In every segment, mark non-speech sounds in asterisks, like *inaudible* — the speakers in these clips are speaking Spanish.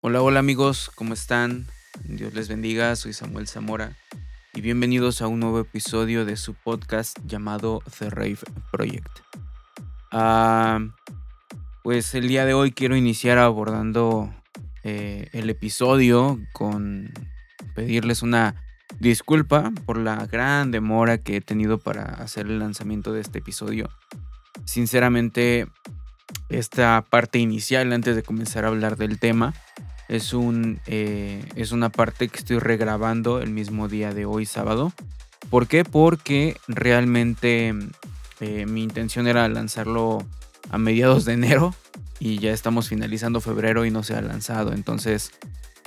Hola, hola amigos, ¿cómo están? Dios les bendiga, soy Samuel Zamora y bienvenidos a un nuevo episodio de su podcast llamado The Rave Project. Ah, pues el día de hoy quiero iniciar abordando eh, el episodio con pedirles una disculpa por la gran demora que he tenido para hacer el lanzamiento de este episodio. Sinceramente, esta parte inicial antes de comenzar a hablar del tema es, un, eh, es una parte que estoy regrabando el mismo día de hoy, sábado. ¿Por qué? Porque realmente eh, mi intención era lanzarlo a mediados de enero y ya estamos finalizando febrero y no se ha lanzado. Entonces,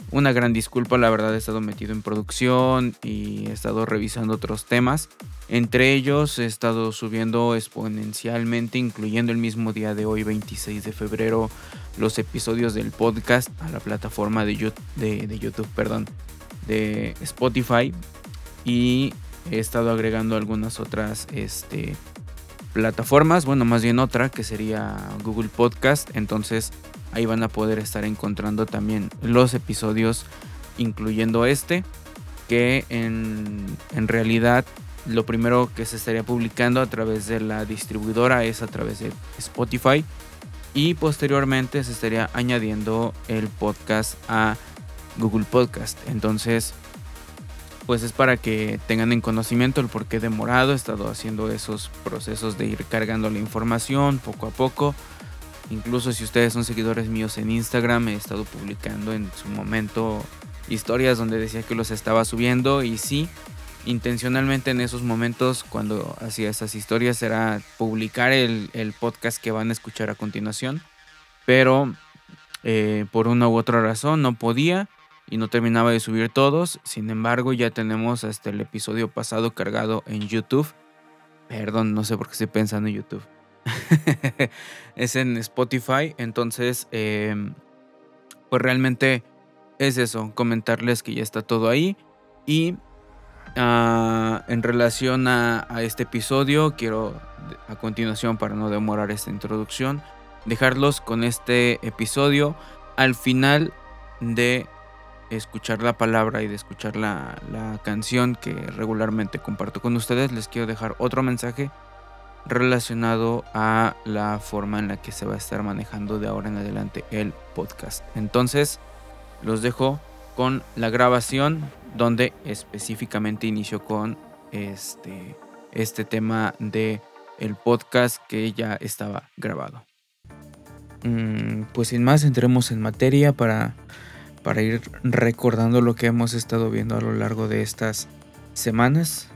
una gran disculpa, la verdad he estado metido en producción y he estado revisando otros temas. Entre ellos he estado subiendo exponencialmente, incluyendo el mismo día de hoy, 26 de febrero, los episodios del podcast a la plataforma de YouTube, de, perdón, de Spotify. Y he estado agregando algunas otras este, plataformas, bueno, más bien otra que sería Google Podcast. Entonces ahí van a poder estar encontrando también los episodios, incluyendo este, que en realidad lo primero que se estaría publicando a través de la distribuidora es a través de Spotify y posteriormente se estaría añadiendo el podcast a Google Podcast. Entonces, pues es para que tengan en conocimiento el por qué demorado. He estado haciendo esos procesos de ir cargando la información poco a poco. Incluso si ustedes son seguidores míos en Instagram, he estado publicando en su momento historias donde decía que los estaba subiendo y sí, intencionalmente en esos momentos cuando hacía esas historias era publicar el, podcast que van a escuchar a continuación, pero eh, por una u otra razón no podía y no terminaba de subir todos, sin embargo ya tenemos hasta el episodio pasado cargado en YouTube, perdón, no sé por qué estoy pensando en YouTube, *laughs* es en Spotify, entonces em, pues realmente es eso, comentarles que ya está todo ahí y Ah, en relación a, este episodio, quiero a continuación, para no demorar esta introducción, dejarlos con este episodio al final de escuchar la palabra y de escuchar la, canción que regularmente comparto con ustedes, les quiero dejar otro mensaje relacionado a la forma en la que se va a estar manejando de ahora en adelante el podcast. Entonces, los dejo con la grabación donde específicamente inició con este, este tema de el podcast que ya estaba grabado. Mm, pues sin más, entremos en materia para, para ir recordando lo que hemos estado viendo a lo largo de estas semanas.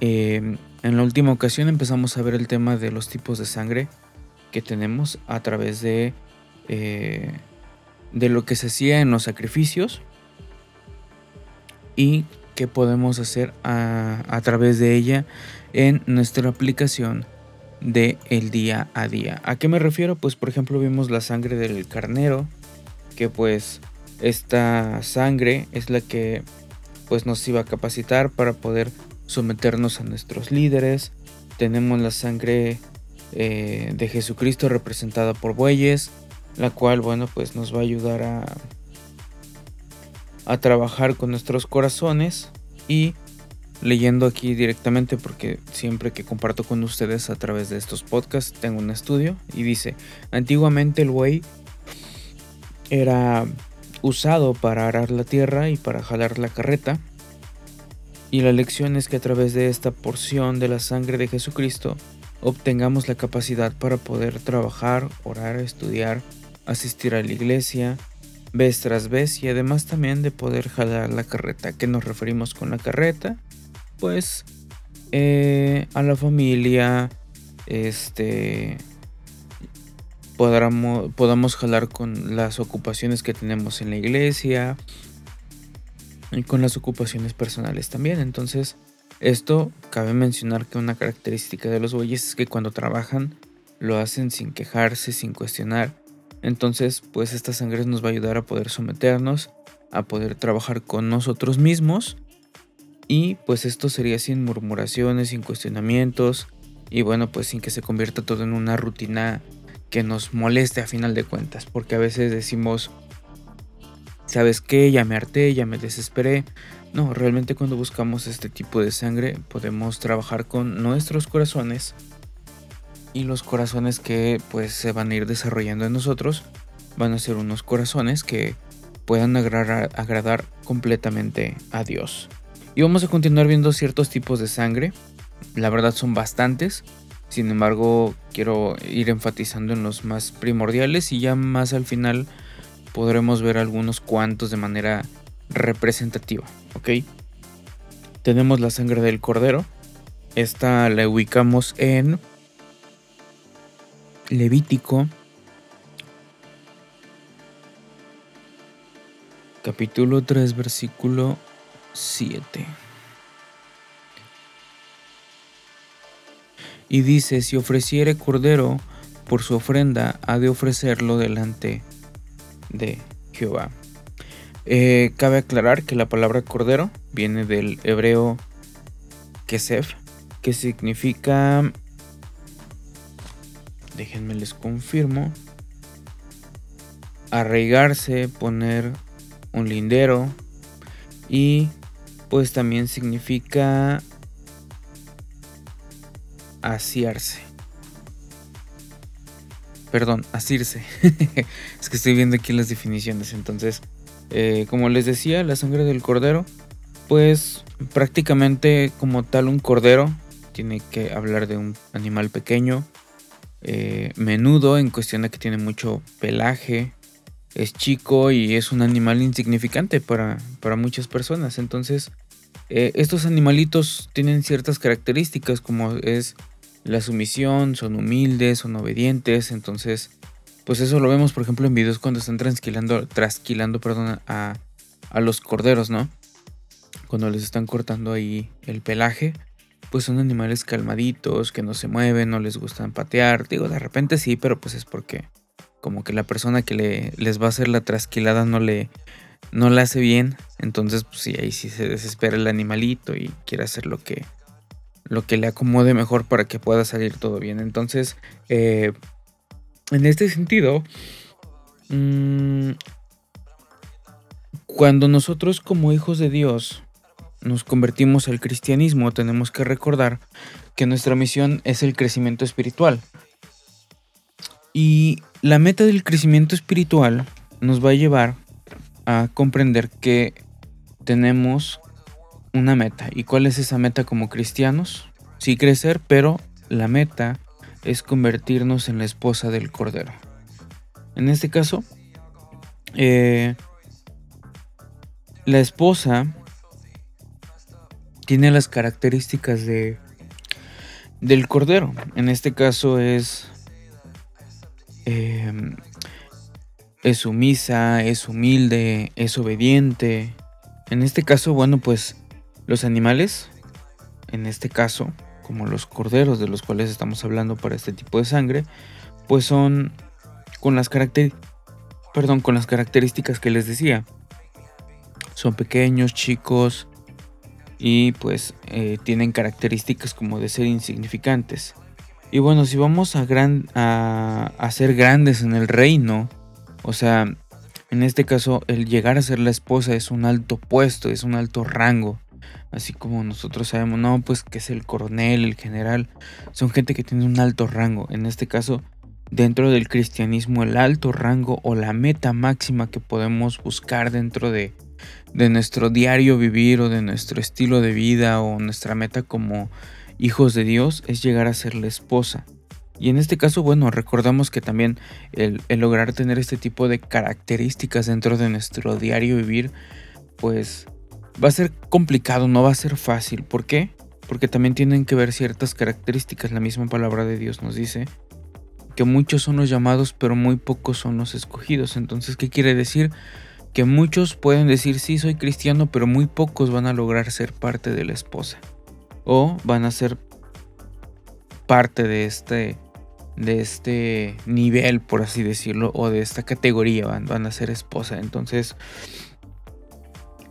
Em, en la última ocasión empezamos a ver el tema de los tipos de sangre que tenemos a través de, eh, de lo que se hacía en los sacrificios y qué podemos hacer a, través de ella en nuestra aplicación de el día a día. ¿A qué me refiero? Pues por ejemplo vimos la sangre del carnero, que pues esta sangre es la que pues nos iba a capacitar para poder someternos a nuestros líderes. Tenemos la sangre eh, de Jesucristo representada por bueyes, la cual bueno pues nos va a ayudar a a trabajar con nuestros corazones y leyendo aquí directamente porque siempre que comparto con ustedes a través de estos podcasts tengo un estudio y dice, antiguamente el buey era usado para arar la tierra y para jalar la carreta. Y la lección es que a través de esta porción de la sangre de Jesucristo obtengamos la capacidad para poder trabajar, orar, estudiar, asistir a la iglesia, vez tras vez y además también de poder jalar la carreta. ¿Qué nos referimos con la carreta? Pues eh, a la familia, este, podamos, podamos jalar con las ocupaciones que tenemos en la iglesia y con las ocupaciones personales también. Entonces, esto cabe mencionar que una característica de los bueyes es que cuando trabajan lo hacen sin quejarse, sin cuestionar entonces, pues esta sangre nos va a ayudar a poder someternos, a poder trabajar con nosotros mismos. Y pues esto sería sin murmuraciones, sin cuestionamientos. Y bueno, pues sin que se convierta todo en una rutina que nos moleste a final de cuentas. Porque a veces decimos, ¿sabes qué? Ya me harté, ya me desesperé. No, realmente cuando buscamos este tipo de sangre podemos trabajar con nuestros corazones y los corazones que pues se van a ir desarrollando en nosotros van a ser unos corazones que puedan agradar, agradar completamente a Dios. Y vamos a continuar viendo ciertos tipos de sangre. La verdad son bastantes. Sin embargo, quiero ir enfatizando en los más primordiales y ya más al final podremos ver algunos cuantos de manera representativa. ¿Ok? Tenemos la sangre del cordero. Esta la ubicamos en Levítico capítulo 3 versículo 7. Y dice, si ofreciere cordero por su ofrenda, ha de ofrecerlo delante de Jehová. Eh, cabe aclarar que la palabra cordero viene del hebreo kesef, que significa déjenme les confirmo, arraigarse, poner un lindero y pues también significa asiarse. Perdón, asirse. *laughs* es que estoy viendo aquí las definiciones. Entonces, eh, como les decía, la sangre del cordero, pues prácticamente como tal un cordero, tiene que hablar de un animal pequeño, eh, menudo en cuestión de que tiene mucho pelaje, es chico y es un animal insignificante para, muchas personas. Entonces, eh, estos animalitos tienen ciertas características como es la sumisión, son humildes, son obedientes. Entonces, pues eso lo vemos, por ejemplo, en videos cuando están trasquilando perdón, a, a los corderos, ¿no? Cuando les están cortando ahí el pelaje pues son animales calmaditos, que no se mueven, no les gustan patear. Digo, de repente sí, pero pues es porque como que la persona que le, les va a hacer la trasquilada no le, no la hace bien. Entonces, pues sí, ahí sí se desespera el animalito y quiere hacer lo que, lo que le acomode mejor para que pueda salir todo bien. Entonces, eh, en este sentido, mmm, cuando nosotros como hijos de Dios nos convertimos al cristianismo, tenemos que recordar que nuestra misión es el crecimiento espiritual. Y la meta del crecimiento espiritual nos va a llevar a comprender que tenemos una meta. ¿Y cuál es esa meta como cristianos? Sí crecer, pero la meta es convertirnos en la esposa del Cordero. En este caso, eh, la esposa tiene las características de del cordero. En este caso es em, es sumisa, es humilde, es obediente. En este caso, bueno, pues los animales, en este caso, como los corderos de los cuales estamos hablando para este tipo de sangre, pues son con las perdón, con las características que les decía. Son pequeños, chicos, y pues eh, tienen características como de ser insignificantes. Y bueno, si vamos a, gran, a, a, ser grandes en el reino, o sea, en este caso el llegar a ser la esposa es un alto puesto, es un alto rango. Así como nosotros sabemos, no, pues que es el coronel, el general, son gente que tiene un alto rango. En este caso, dentro del cristianismo, el alto rango o la meta máxima que podemos buscar dentro de, de nuestro diario vivir o de nuestro estilo de vida o nuestra meta como hijos de Dios es llegar a ser la esposa. Y en este caso, bueno, recordamos que también el, lograr tener este tipo de características dentro de nuestro diario vivir, pues va a ser complicado, no va a ser fácil. ¿Por qué? Porque también tienen que ver ciertas características. La misma palabra de Dios nos dice que muchos son los llamados, pero muy pocos son los escogidos. Entonces, ¿qué quiere decir? Que muchos pueden decir sí soy cristiano, pero muy pocos van a lograr ser parte de la esposa. O van a ser parte de este, de este nivel, por así decirlo, o de esta categoría, van, van a ser esposa. Entonces,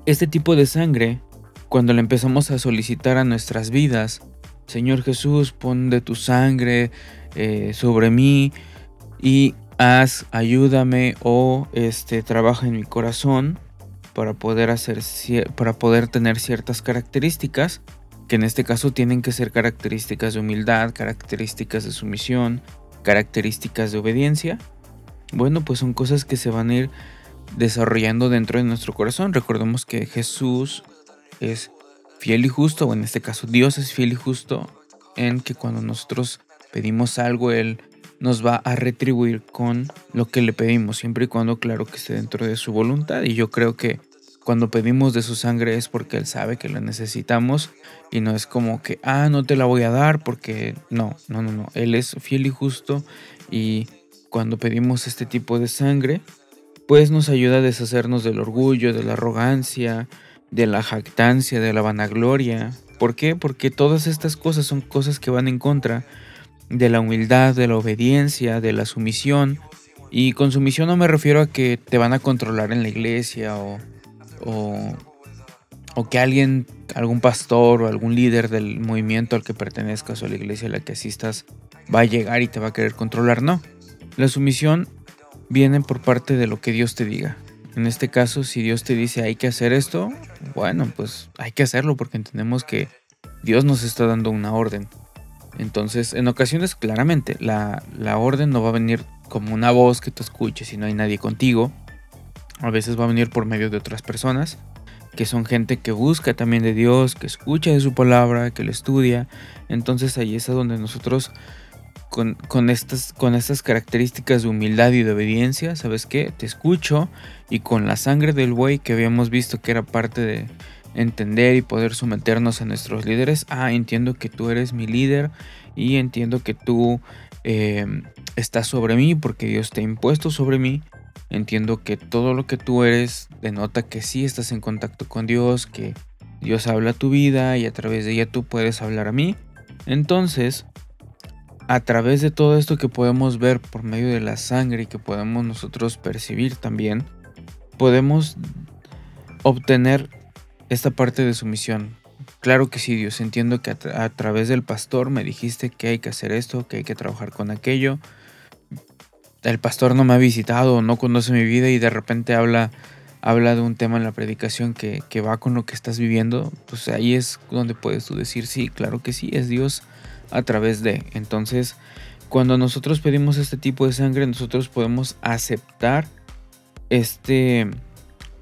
este tipo de sangre, cuando le empezamos a solicitar a nuestras vidas, Señor Jesús, pon de tu sangre eh, sobre mí y haz, ayúdame o este, trabaja en mi corazón, para poder hacer para poder tener ciertas características que en este caso tienen que ser características de humildad, características de sumisión, características de obediencia. Bueno, pues son cosas que se van a ir desarrollando dentro de nuestro corazón. Recordemos que Jesús es fiel y justo, o en este caso Dios es fiel y justo en que cuando nosotros pedimos algo, Él nos va a retribuir con lo que le pedimos, siempre y cuando, claro, que esté dentro de su voluntad. Y yo creo que cuando pedimos de su sangre es porque Él sabe que la necesitamos y no es como que, ah, no te la voy a dar porque no, no, no, no. Él es fiel y justo y cuando pedimos este tipo de sangre, pues nos ayuda a deshacernos del orgullo, de la arrogancia, de la jactancia, de la vanagloria. ¿Por qué? Porque todas estas cosas son cosas que van en contra de la humildad, de la obediencia, de la sumisión. Y con sumisión no me refiero a que te van a controlar en la iglesia o, o, o, que alguien, algún pastor o algún líder del movimiento al que pertenezcas o la iglesia a la que asistas va a llegar y te va a querer controlar. No. La sumisión viene por parte de lo que Dios te diga. En este caso, si Dios te dice hay que hacer esto, bueno, pues hay que hacerlo porque entendemos que Dios nos está dando una orden. Entonces, en ocasiones, claramente, la, orden no va a venir como una voz que tú escuches y no hay nadie contigo. A veces va a venir por medio de otras personas, que son gente que busca también de Dios, que escucha de su palabra, que le estudia. Entonces ahí es donde nosotros, con, con, estas, con estas características de humildad y de obediencia, ¿sabes qué? Te escucho y con la sangre del buey que habíamos visto que era parte de, entender y poder someternos a nuestros líderes. Ah, entiendo que tú eres mi líder y entiendo que tú eh, estás sobre mí porque Dios te ha impuesto sobre mí. Entiendo que todo lo que tú eres denota que sí estás en contacto con Dios, que Dios habla tu vida y a través de ella tú puedes hablar a mí. Entonces, a través de todo esto que podemos ver por medio de la sangre y que podemos nosotros percibir también, podemos obtener esta parte de su misión. Claro que sí, Dios, entiendo que a, través del pastor me dijiste que hay que hacer esto, que hay que trabajar con aquello. El pastor no me ha visitado, no conoce mi vida y de repente habla, habla de un tema en la predicación que, que va con lo que estás viviendo. Pues ahí es donde puedes tú decir, sí, claro que sí, es Dios a través de. Entonces, cuando nosotros pedimos este tipo de sangre, nosotros podemos aceptar este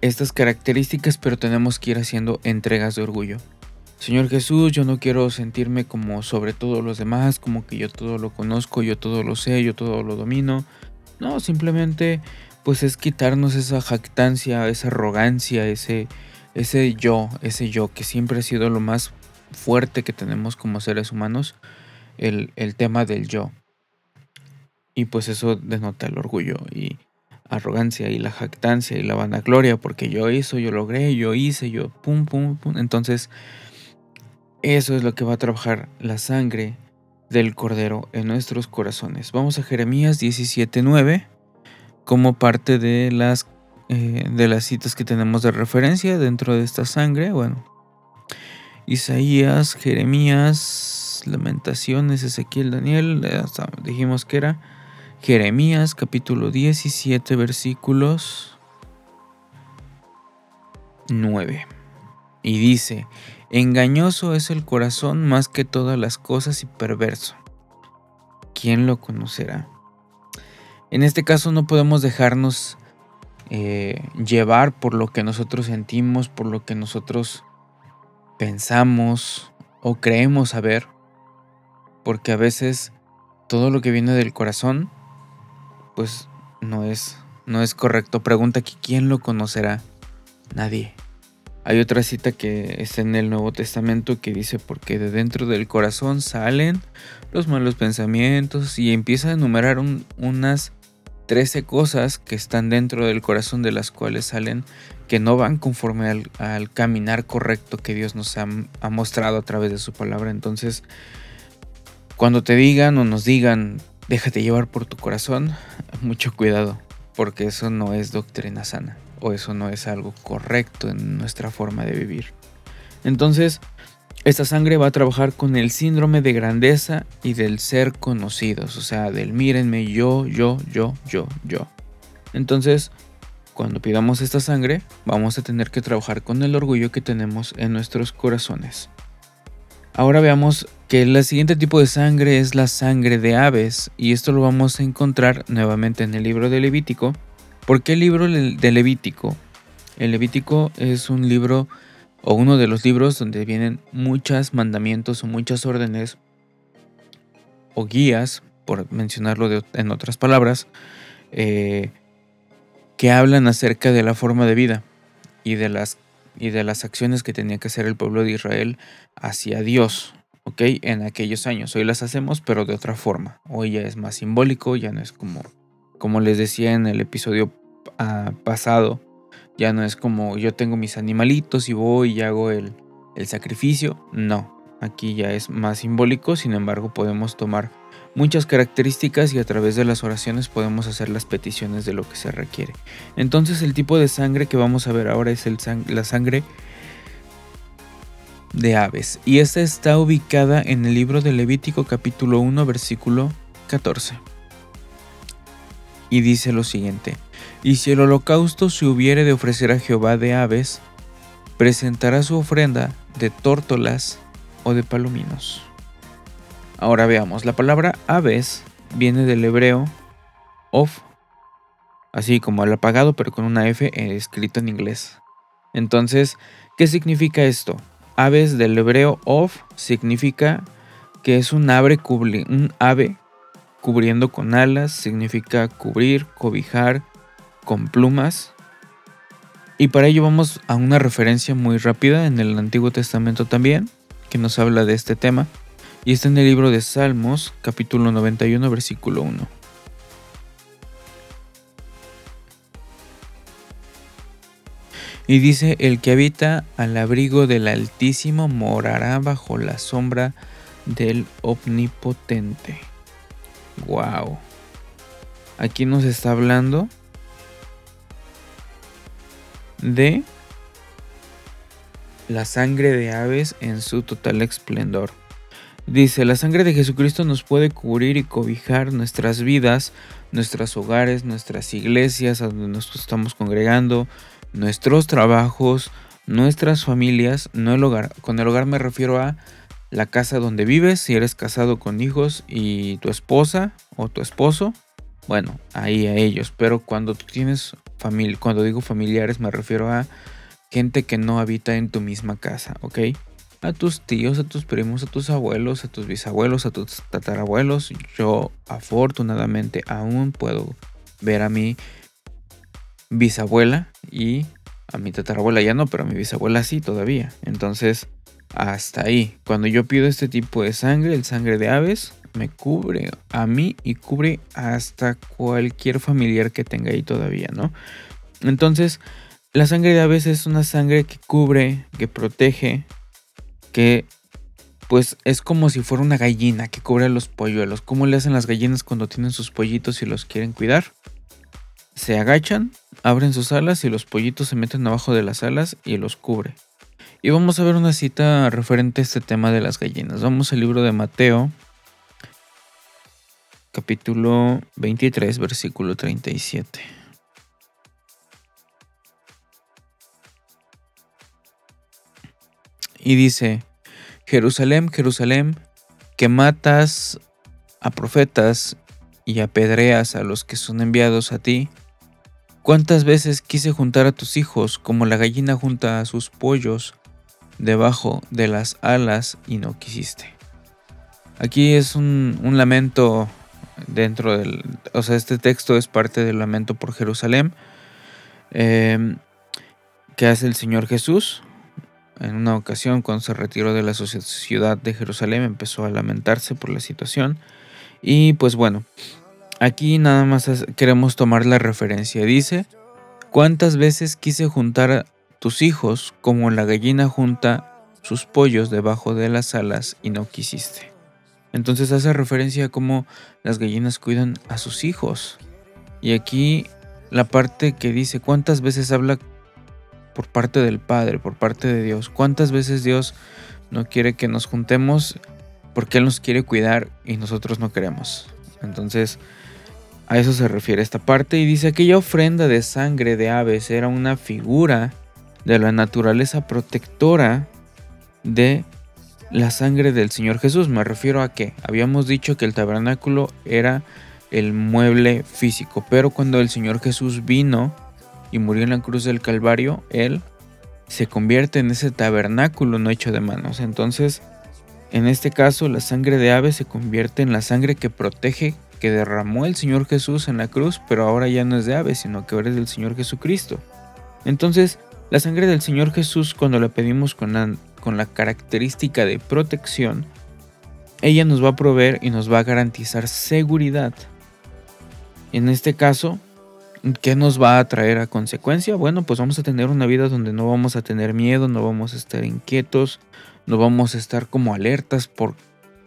estas características, pero tenemos que ir haciendo entregas de orgullo. Señor Jesús, yo no quiero sentirme como sobre todos los demás, como que yo todo lo conozco, yo todo lo sé, yo todo lo domino. No, simplemente pues es quitarnos esa jactancia, esa arrogancia, ese, ese yo, ese yo que siempre ha sido lo más fuerte que tenemos como seres humanos, el, el tema del yo. Y pues eso denota el orgullo. Y arrogancia y la jactancia y la vanagloria porque yo hizo, yo logré, yo hice, yo pum, pum, pum. Entonces, eso es lo que va a trabajar la sangre del Cordero en nuestros corazones. Vamos a Jeremías 17.9 como parte de las, eh, de las citas que tenemos de referencia dentro de esta sangre. Bueno, Isaías, Jeremías, Lamentaciones, Ezequiel, Daniel, dijimos que era Jeremías capítulo 17 versículos 9. Y dice, engañoso es el corazón más que todas las cosas y perverso. ¿Quién lo conocerá? En este caso no podemos dejarnos eh, llevar por lo que nosotros sentimos, por lo que nosotros pensamos o creemos saber, porque a veces todo lo que viene del corazón pues no es, no es correcto. Pregunta aquí, ¿quién lo conocerá? Nadie. Hay otra cita que está en el Nuevo Testamento que dice, porque de dentro del corazón salen los malos pensamientos y empieza a enumerar unas 13 cosas que están dentro del corazón de las cuales salen que no van conforme al, caminar correcto que Dios nos ha, ha mostrado a través de su palabra. Entonces, cuando te digan o nos digan déjate llevar por tu corazón, mucho cuidado, porque eso no es doctrina sana o eso no es algo correcto en nuestra forma de vivir. Entonces, esta sangre va a trabajar con el síndrome de grandeza y del ser conocidos, o sea, del mírenme yo, yo, yo, yo, yo. Entonces, cuando pidamos esta sangre, vamos a tener que trabajar con el orgullo que tenemos en nuestros corazones. Ahora veamos que el siguiente tipo de sangre es la sangre de aves, y esto lo vamos a encontrar nuevamente en el libro de Levítico. ¿Por qué el libro de Levítico? El Levítico es un libro o uno de los libros donde vienen muchos mandamientos o muchas órdenes o guías, por mencionarlo en otras palabras, eh, que hablan acerca de la forma de vida y de las y de las acciones que tenía que hacer el pueblo de Israel hacia Dios, ¿ok? En aquellos años. Hoy las hacemos, pero de otra forma. Hoy ya es más simbólico, ya no es como, como les decía en el episodio ah, pasado, ya no es como yo tengo mis animalitos y voy y hago el, el sacrificio. No, aquí ya es más simbólico, sin embargo podemos tomar muchas características y a través de las oraciones podemos hacer las peticiones de lo que se requiere. Entonces el tipo de sangre que vamos a ver ahora es la sangre de aves y esta está ubicada en el libro de Levítico capítulo 1 versículo 14. Y dice lo siguiente, y si el holocausto se hubiere de ofrecer a Jehová de aves, presentará su ofrenda de tórtolas o de palominos. Ahora veamos, la palabra aves viene del hebreo of, así como el apagado, pero con una F escrito en inglés. Entonces, ¿qué significa esto? Aves del hebreo of significa que es un ave, un ave cubriendo con alas, significa cubrir, cobijar, con plumas. Y para ello vamos a una referencia muy rápida en el Antiguo Testamento también, que nos habla de este tema y está en el libro de Salmos, capítulo 91, versículo 1. Y dice, el que habita al abrigo del Altísimo morará bajo la sombra del Omnipotente. Wow. Aquí nos está hablando de la sangre de aves en su total esplendor. Dice, la sangre de Jesucristo nos puede cubrir y cobijar nuestras vidas, nuestros hogares, nuestras iglesias a donde nos estamos congregando, nuestros trabajos, nuestras familias, no el hogar. Con el hogar me refiero a la casa donde vives, si eres casado con hijos y tu esposa o tu esposo, bueno, ahí a ellos. Pero cuando tú tienes familia, cuando digo familiares me refiero a gente que no habita en tu misma casa, ¿ok? A tus tíos, a tus primos, a tus abuelos, a tus bisabuelos, a tus tatarabuelos. Yo afortunadamente aún puedo ver a mi bisabuela y a mi tatarabuela ya no, pero a mi bisabuela sí todavía. Entonces, hasta ahí. Cuando yo pido este tipo de sangre, el sangre de aves, me cubre a mí y cubre hasta cualquier familiar que tenga ahí todavía, ¿no? Entonces, la sangre de aves es una sangre que cubre, que protege, que pues es como si fuera una gallina que cubre los polluelos. ¿Cómo le hacen las gallinas cuando tienen sus pollitos y los quieren cuidar? Se agachan, abren sus alas y los pollitos se meten abajo de las alas y los cubre. Y vamos a ver una cita referente a este tema de las gallinas. Vamos al libro de Mateo, capítulo 23, versículo 37. Y dice, Jerusalén, Jerusalén, que matas a profetas y apedreas a los que son enviados a ti. ¿Cuántas veces quise juntar a tus hijos como la gallina junta a sus pollos debajo de las alas y no quisiste? Aquí es un, lamento dentro del... O sea, este texto es parte del lamento por Jerusalén eh, que hace el Señor Jesús en una ocasión, cuando se retiró de la ciudad de Jerusalén, empezó a lamentarse por la situación. Y pues bueno, aquí nada más queremos tomar la referencia. Dice, ¿cuántas veces quise juntar a tus hijos como la gallina junta sus pollos debajo de las alas y no quisiste? Entonces hace referencia a cómo las gallinas cuidan a sus hijos. Y aquí la parte que dice, ¿cuántas veces habla por parte del Padre, por parte de Dios. ¿Cuántas veces Dios no quiere que nos juntemos porque Él nos quiere cuidar y nosotros no queremos? Entonces, a eso se refiere esta parte y dice aquella ofrenda de sangre de aves era una figura de la naturaleza protectora de la sangre del Señor Jesús. Me refiero a que habíamos dicho que el tabernáculo era el mueble físico, pero cuando el Señor Jesús vino y murió en la cruz del Calvario, Él se convierte en ese tabernáculo no hecho de manos. Entonces, en este caso, la sangre de ave se convierte en la sangre que protege, que derramó el Señor Jesús en la cruz, pero ahora ya no es de ave, sino que ahora es del Señor Jesucristo. Entonces, la sangre del Señor Jesús, cuando la pedimos con la, con la característica de protección, ella nos va a proveer y nos va a garantizar seguridad. En este caso, ¿qué nos va a traer a consecuencia? Bueno, pues vamos a tener una vida donde no vamos a tener miedo, no vamos a estar inquietos, no vamos a estar como alertas por,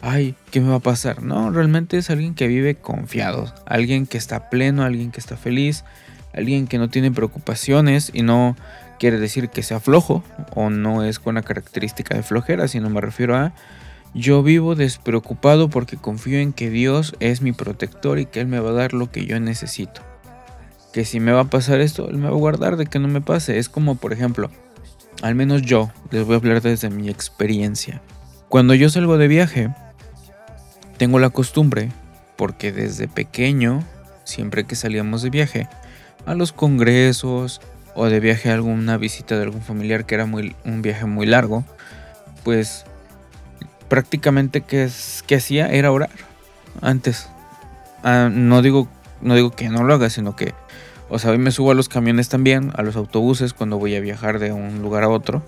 ay, ¿qué me va a pasar? No, realmente es alguien que vive confiado, alguien que está pleno, alguien que está feliz, alguien que no tiene preocupaciones y no quiere decir que sea flojo o no es con la característica de flojera, sino me refiero a yo vivo despreocupado porque confío en que Dios es mi protector y que Él me va a dar lo que yo necesito. Que si me va a pasar esto, Él me va a guardar de que no me pase. Es como, por ejemplo, al menos yo, les voy a hablar desde mi experiencia. Cuando yo salgo de viaje, tengo la costumbre, porque desde pequeño, siempre que salíamos de viaje, a los congresos o de viaje a alguna visita de algún familiar que era muy, un viaje muy largo, pues prácticamente que, que hacía era orar antes. Ah, no, digo, no digo que no lo haga, sino que, o sea, hoy me subo a los camiones también, a los autobuses cuando voy a viajar de un lugar a otro.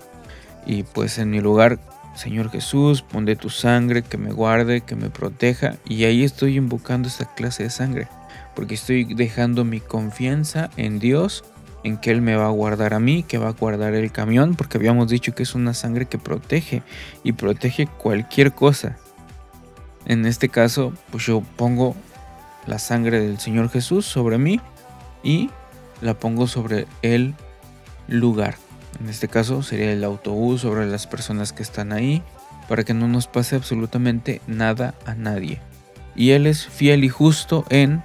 Y pues en mi lugar, Señor Jesús, pon de tu sangre, que me guarde, que me proteja. Y ahí estoy invocando esta clase de sangre. Porque estoy dejando mi confianza en Dios en que Él me va a guardar a mí, que va a guardar el camión, porque habíamos dicho que es una sangre que protege y protege cualquier cosa. En este caso, pues yo pongo la sangre del Señor Jesús sobre mí y la pongo sobre el lugar. En este caso sería el autobús, sobre las personas que están ahí, para que no nos pase absolutamente nada a nadie. Y Él es fiel y justo en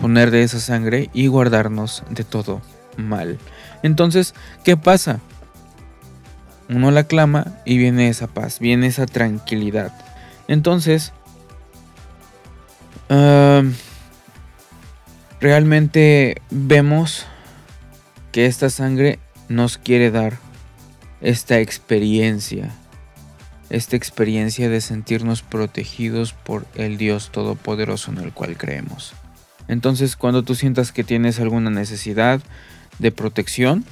poner de esa sangre y guardarnos de todo mal. Entonces, ¿qué pasa? Uno la clama y viene esa paz, viene esa tranquilidad. Entonces, realmente vemos que esta sangre nos quiere dar esta experiencia, esta experiencia de sentirnos protegidos por el Dios Todopoderoso en el cual creemos. Entonces, cuando tú sientas que tienes alguna necesidad, de protección.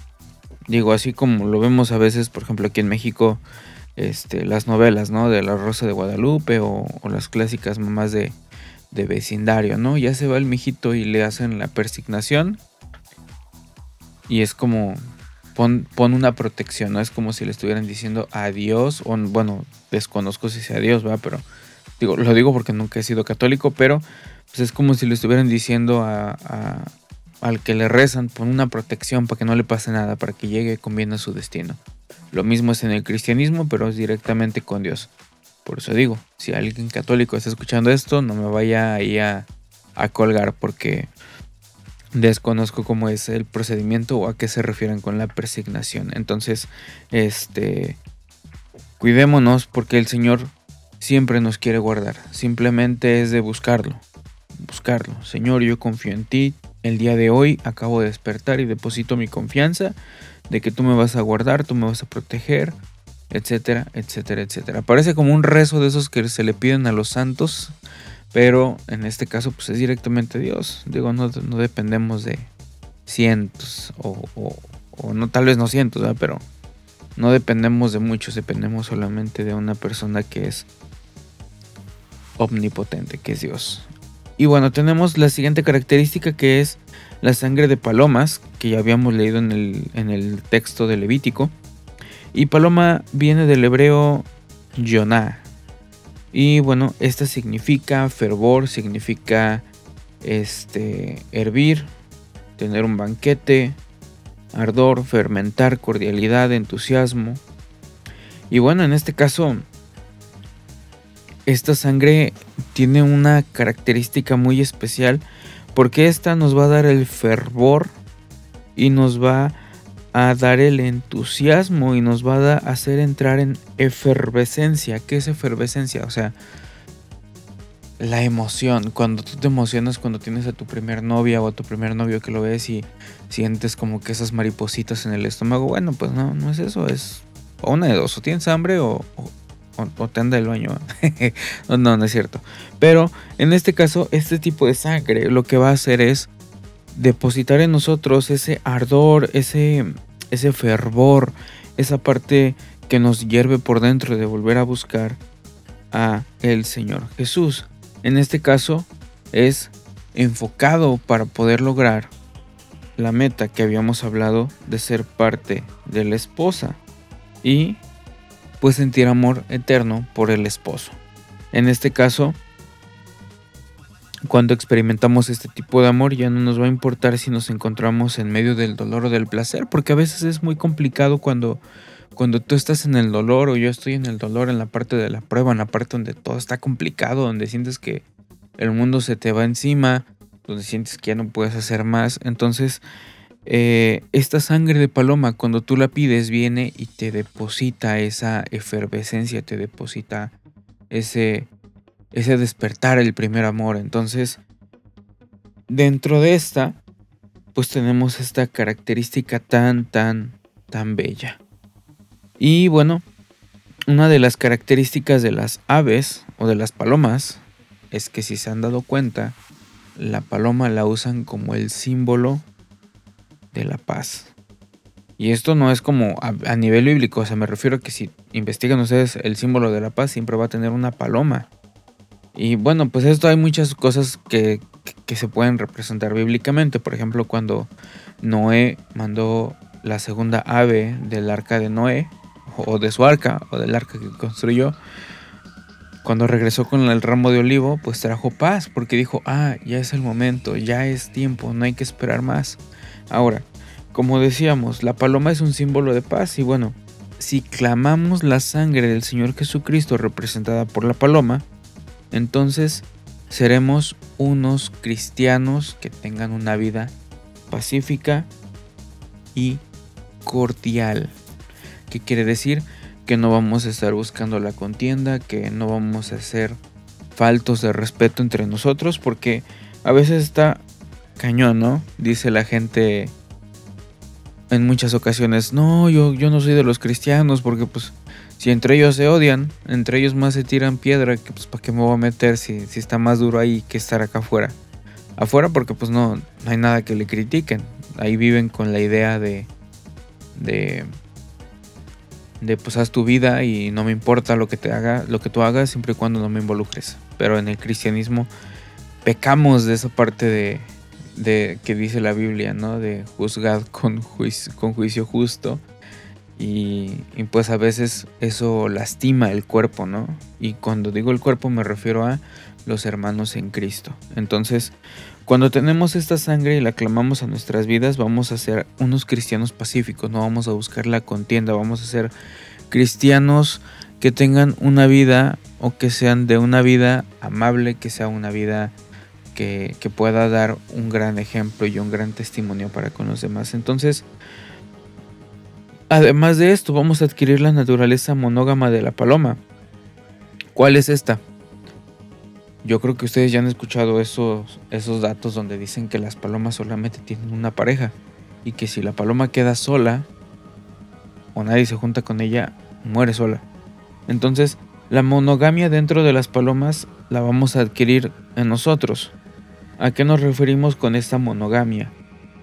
Digo, así como lo vemos a veces, por ejemplo, aquí en México, este, las novelas, ¿no? De La Rosa de Guadalupe o, las clásicas mamás de, de, vecindario, ¿no? Ya se va el mijito y le hacen la persignación. Y es como, pon, pon una protección, ¿no? Es como si le estuvieran diciendo adiós, o bueno, desconozco si sea adiós, ¿va? Pero digo, lo digo porque nunca he sido católico, pero pues es como si le estuvieran diciendo al que le rezan por una protección para que no le pase nada, para que llegue con bien a su destino. Lo mismo es en el cristianismo, pero es directamente con Dios. Por eso digo, si alguien católico está escuchando esto, no me vaya ahí a, a colgar porque desconozco cómo es el procedimiento o a qué se refieren con la presignación. Entonces, este, cuidémonos porque el Señor siempre nos quiere guardar. Simplemente es de buscarlo. Buscarlo. Señor, yo confío en ti, el día de hoy acabo de despertar y deposito mi confianza de que tú me vas a guardar, tú me vas a proteger, etcétera, etcétera, etcétera. Parece como un rezo de esos que se le piden a los santos, pero en este caso pues es directamente Dios. Digo, no, no dependemos de cientos o, no tal vez no cientos, pero no dependemos de muchos, dependemos solamente de una persona que es omnipotente, que es Dios. Y bueno, tenemos la siguiente característica que es la sangre de palomas, que ya habíamos leído en el, texto de Levítico. Y paloma viene del hebreo Yonah. Y bueno, esta significa fervor, significa este hervir, tener un banquete, ardor, fermentar, cordialidad, entusiasmo. Y bueno, en este caso esta sangre tiene una característica muy especial Porque esta nos va a dar el fervor y nos va a dar el entusiasmo y nos va a hacer entrar en efervescencia. ¿Qué es efervescencia? O sea, la emoción. Cuando tú te emocionas cuando tienes a tu primer novia o a tu primer novio que lo ves y sientes como que esas maripositas en el estómago. Bueno, pues no, no es eso. Es una de dos. O tienes hambre o, o, te anda el baño. *laughs* no, no es cierto. Pero en este caso, este tipo de sangre lo que va a hacer es depositar en nosotros ese ardor, ese, ese fervor, esa parte que nos hierve por dentro de volver a buscar a el Señor Jesús. En este caso es enfocado para poder lograr la meta que habíamos hablado de ser parte de la esposa y pues sentir amor eterno por el esposo. En este caso, cuando experimentamos este tipo de amor ya no nos va a importar si nos encontramos en medio del dolor o del placer, porque a veces es muy complicado cuando, cuando tú estás en el dolor o yo estoy en el dolor en la parte de la prueba, en la parte donde todo está complicado, donde sientes que el mundo se te va encima, donde sientes que ya no puedes hacer más. Entonces, eh, esta sangre de paloma, cuando tú la pides, viene y te deposita esa efervescencia, te deposita ese, ese despertar, el primer amor. Entonces, dentro de esta, pues tenemos esta característica tan, tan, tan bella. Y bueno, una de las características de las aves o de las palomas es que si se han dado cuenta, la paloma la usan como el símbolo de la paz. Y esto no es como a, nivel bíblico, o sea, me refiero a que si investigan ustedes el símbolo de la paz, siempre va a tener una paloma. Y bueno, pues esto hay muchas cosas que, que se pueden representar bíblicamente. Por ejemplo, cuando Noé mandó la segunda ave del arca de Noé, o de su arca, o del arca que construyó, cuando regresó con el ramo de olivo, pues trajo paz, porque dijo, ah, ya es el momento, ya es tiempo, no hay que esperar más. Ahora, como decíamos, la paloma es un símbolo de paz y bueno, si clamamos la sangre del Señor Jesucristo representada por la paloma, entonces seremos unos cristianos que tengan una vida pacífica y cordial. ¿Qué quiere decir? que no vamos a estar buscando la contienda, que no vamos a ser faltos de respeto entre nosotros, porque a veces está cañón, ¿no? Dice la gente en muchas ocasiones, no, yo, yo no soy de los cristianos, porque pues si entre ellos se odian, entre ellos más se tiran piedra, que pues para qué me voy a meter si, si está más duro ahí que estar acá afuera. Afuera porque pues no, no hay nada que le critiquen. Ahí viven con la idea de, de de pues haz tu vida y no me importa lo que te haga, lo que tú hagas siempre y cuando no me involucres. Pero en el cristianismo pecamos de esa parte de, de que dice la Biblia, ¿no? De juzgar con con juicio justo. Y, y, pues a veces eso lastima el cuerpo, ¿no? Y cuando digo el cuerpo me refiero a los hermanos en Cristo. Entonces, cuando tenemos esta sangre y la clamamos a nuestras vidas, vamos a ser unos cristianos pacíficos, no vamos a buscar la contienda, vamos a ser cristianos que tengan una vida o que sean de una vida amable, que sea una vida que, que pueda dar un gran ejemplo y un gran testimonio para con los demás. Entonces, además de esto, vamos a adquirir la naturaleza monógama de la paloma. ¿Cuál es esta? Yo creo que ustedes ya han escuchado esos, esos datos donde dicen que las palomas solamente tienen una pareja y que si la paloma queda sola o nadie se junta con ella, muere sola. Entonces, la monogamia dentro de las palomas la vamos a adquirir en nosotros. ¿A qué nos referimos con esta monogamia?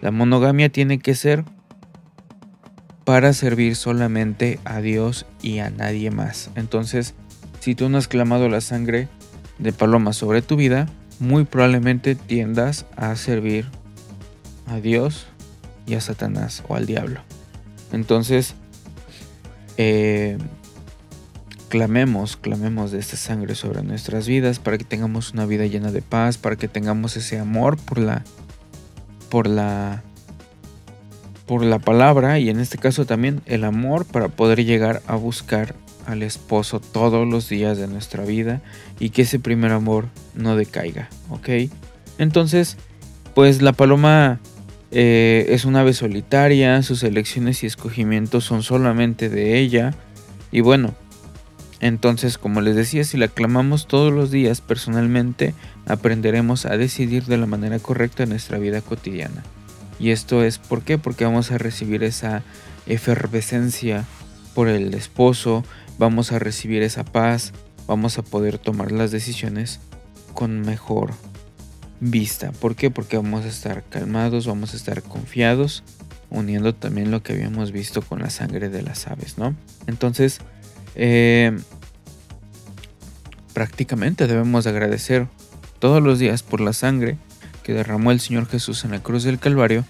La monogamia tiene que ser para servir solamente a Dios y a nadie más. Entonces, si tú no has clamado la sangre, de paloma sobre tu vida, muy probablemente tiendas a servir a Dios y a Satanás o al diablo. Entonces, eh, clamemos, clamemos de esta sangre sobre nuestras vidas para que tengamos una vida llena de paz, para que tengamos ese amor por la, por la, por la palabra y en este caso también el amor para poder llegar a buscar al esposo todos los días de nuestra vida y que ese primer amor no decaiga, ¿ok? Entonces, pues la paloma eh, es una ave solitaria, sus elecciones y escogimientos son solamente de ella. Y bueno, entonces como les decía, si la clamamos todos los días personalmente, aprenderemos a decidir de la manera correcta en nuestra vida cotidiana. Y esto es ¿por qué? Porque vamos a recibir esa efervescencia por el esposo, vamos a recibir esa paz, vamos a poder tomar las decisiones con mejor vista. ¿Por qué? Porque vamos a estar calmados, vamos a estar confiados, uniendo también lo que habíamos visto con la sangre de las aves, ¿no? Entonces, eh, prácticamente debemos agradecer todos los días por la sangre que derramó el Señor Jesús en la cruz del Calvario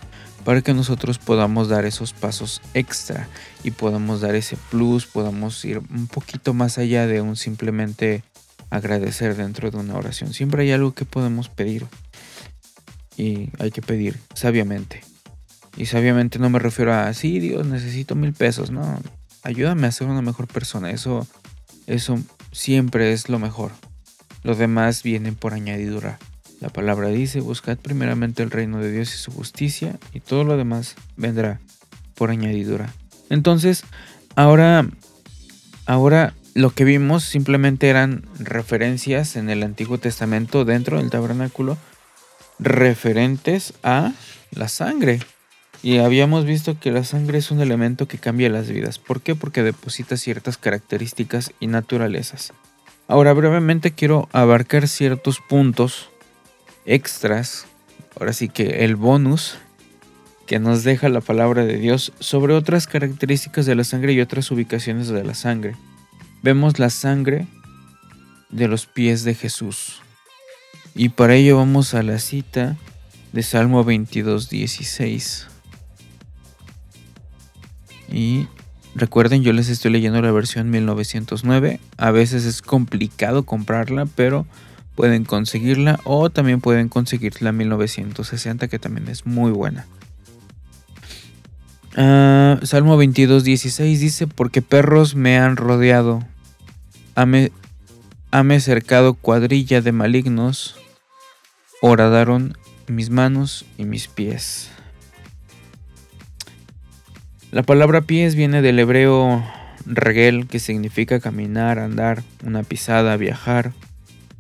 para que nosotros podamos dar esos pasos extra y podamos dar ese plus, podamos ir un poquito más allá de un simplemente agradecer dentro de una oración. Siempre hay algo que podemos pedir y hay que pedir sabiamente. Y sabiamente no me refiero a, sí, Dios, necesito mil pesos, no, ayúdame a ser una mejor persona, eso, eso siempre es lo mejor. Lo demás viene por añadidura. La palabra dice, buscad primeramente el reino de Dios y su justicia, y todo lo demás vendrá por añadidura. Entonces, ahora, ahora lo que vimos simplemente eran referencias en el Antiguo Testamento dentro del tabernáculo referentes a la sangre. Y habíamos visto que la sangre es un elemento que cambia las vidas. ¿Por qué? Porque deposita ciertas características y naturalezas. Ahora brevemente quiero abarcar ciertos puntos extras, ahora sí que el bonus que nos deja la palabra de Dios sobre otras características de la sangre y otras ubicaciones de la sangre. Vemos la sangre de los pies de Jesús. Y para ello vamos a la cita de Salmo 22, 16. Y recuerden, yo les estoy leyendo la versión 1909. A veces es complicado comprarla, pero pueden conseguirla o también pueden conseguir la 1960 que también es muy buena. Ah, Salmo 22, 16 dice, porque perros me han rodeado, hame, cercado cuadrilla de malignos, horadaron mis manos y mis pies. La palabra pies viene del hebreo regel, que significa caminar, andar, una pisada, viajar,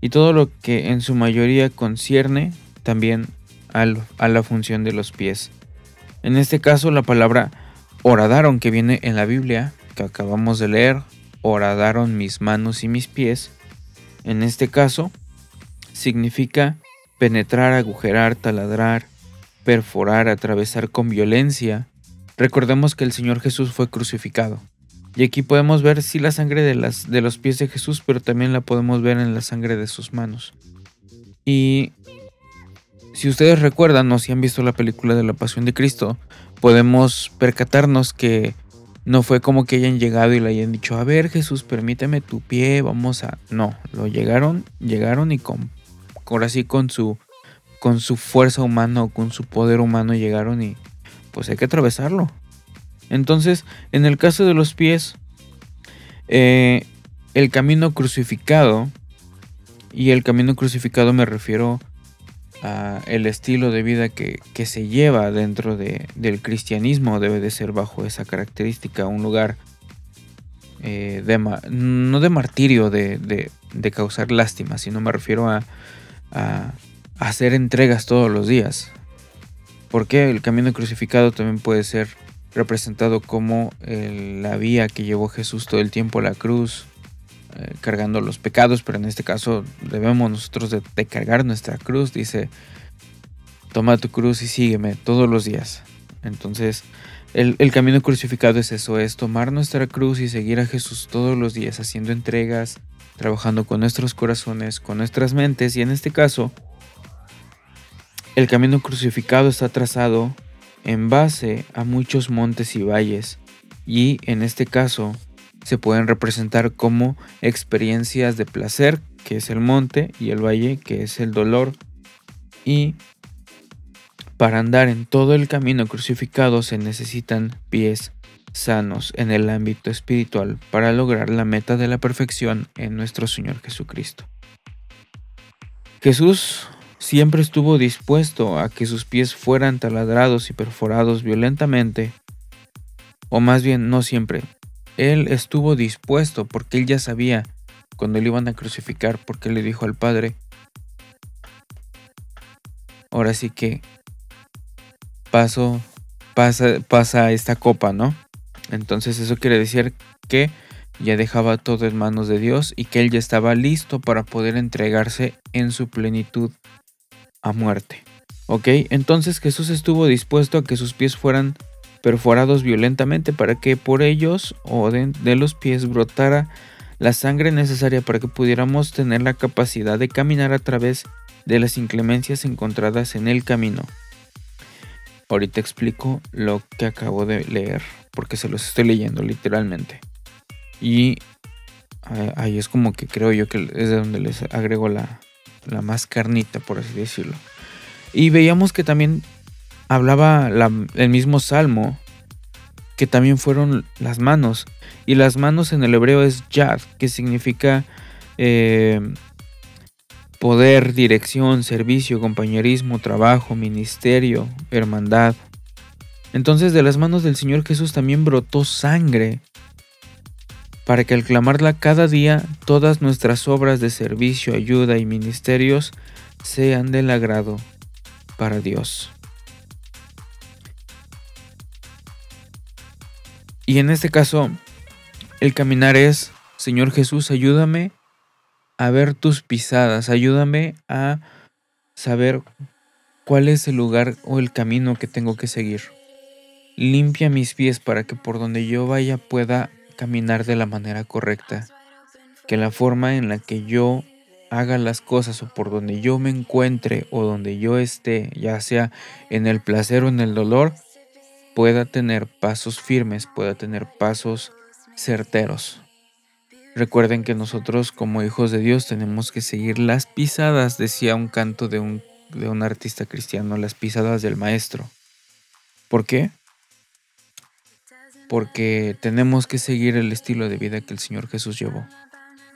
y todo lo que en su mayoría concierne también a la función de los pies. En este caso la palabra oradaron que viene en la Biblia, que acabamos de leer, oradaron mis manos y mis pies, en este caso significa penetrar, agujerar, taladrar, perforar, atravesar con violencia. Recordemos que el Señor Jesús fue crucificado. Y aquí podemos ver sí la sangre de, las, de los pies de Jesús, pero también la podemos ver en la sangre de sus manos. Y si ustedes recuerdan o si han visto la película de la Pasión de Cristo, podemos percatarnos que no fue como que hayan llegado y le hayan dicho, a ver Jesús, permíteme tu pie, vamos a... No, lo llegaron, llegaron y con, ahora sí con su, con su fuerza humana o con su poder humano llegaron y pues hay que atravesarlo. Entonces, en el caso de los pies, eh, el camino crucificado, y el camino crucificado me refiero a el estilo de vida que, se lleva dentro del cristianismo, debe de ser bajo esa característica, un lugar eh, de, no de martirio, de, causar lástima, sino me refiero a, a hacer entregas todos los días. Porque el camino crucificado también puede ser representado como la vía que llevó Jesús todo el tiempo a la cruz, eh, cargando los pecados, pero en este caso debemos nosotros de, cargar nuestra cruz, dice, toma tu cruz y sígueme todos los días. Entonces, el, el, camino crucificado es eso, es tomar nuestra cruz y seguir a Jesús todos los días, haciendo entregas, trabajando con nuestros corazones, con nuestras mentes, y en este caso, el camino crucificado está trazado en base a muchos montes y valles y en este caso se pueden representar como experiencias de placer, que es el monte, y el valle, que es el dolor. Y para andar en todo el camino crucificado se necesitan pies sanos en el ámbito espiritual para lograr la meta de la perfección en nuestro Señor Jesucristo. Jesús siempre estuvo dispuesto a que sus pies fueran taladrados y perforados violentamente, o más bien no siempre, él estuvo dispuesto porque él ya sabía cuando le iban a crucificar, porque le dijo al Padre, ahora sí que paso, pasa, pasa esta copa, ¿no? Entonces eso quiere decir que ya dejaba todo en manos de Dios y que él ya estaba listo para poder entregarse en su plenitud a muerte. ¿Ok? Entonces Jesús estuvo dispuesto a que sus pies fueran perforados violentamente para que por ellos o de, los pies brotara la sangre necesaria para que pudiéramos tener la capacidad de caminar a través de las inclemencias encontradas en el camino. Ahorita explico lo que acabo de leer, porque se los estoy leyendo literalmente. Y ahí es como que creo yo que es de donde les agrego la, la más carnita, por así decirlo. Y veíamos que también hablaba el mismo salmo, que también fueron las manos. Y las manos en el hebreo es yad, que significa eh, poder, dirección, servicio, compañerismo, trabajo, ministerio, hermandad. Entonces de las manos del Señor Jesús también brotó sangre, para que al clamarla cada día todas nuestras obras de servicio, ayuda y ministerios sean del agrado para Dios. Y en este caso, el caminar es, Señor Jesús, ayúdame a ver tus pisadas, ayúdame a saber cuál es el lugar o el camino que tengo que seguir. Limpia mis pies para que por donde yo vaya pueda caminar de la manera correcta. Que la forma en la que yo haga las cosas o por donde yo me encuentre o donde yo esté, ya sea en el placer o en el dolor, pueda tener pasos firmes, pueda tener pasos certeros. Recuerden que nosotros como hijos de Dios tenemos que seguir las pisadas, decía un canto de un, de un artista cristiano, las pisadas del maestro. ¿Por qué? Porque tenemos que seguir el estilo de vida que el Señor Jesús llevó.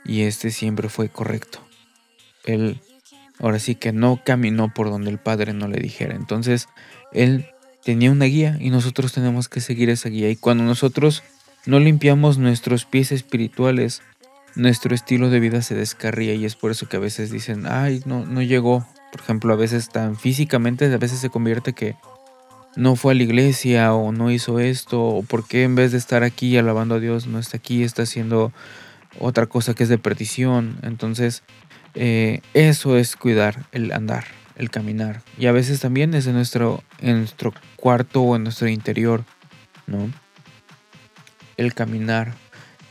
Y este siempre fue correcto. Él ahora sí que no caminó por donde el Padre no le dijera. Entonces, Él tenía una guía y nosotros tenemos que seguir esa guía. Y cuando nosotros no limpiamos nuestros pies espirituales, nuestro estilo de vida se descarría y es por eso que a veces dicen, ay, no, no llegó. Por ejemplo, a veces tan físicamente, a veces se convierte que no fue a la iglesia o no hizo esto, o por qué en vez de estar aquí alabando a Dios no está aquí, está haciendo otra cosa que es de perdición. Entonces, eh, eso es cuidar el andar el caminar. Y a veces también es en nuestro, en nuestro cuarto o en nuestro interior, ¿no? El caminar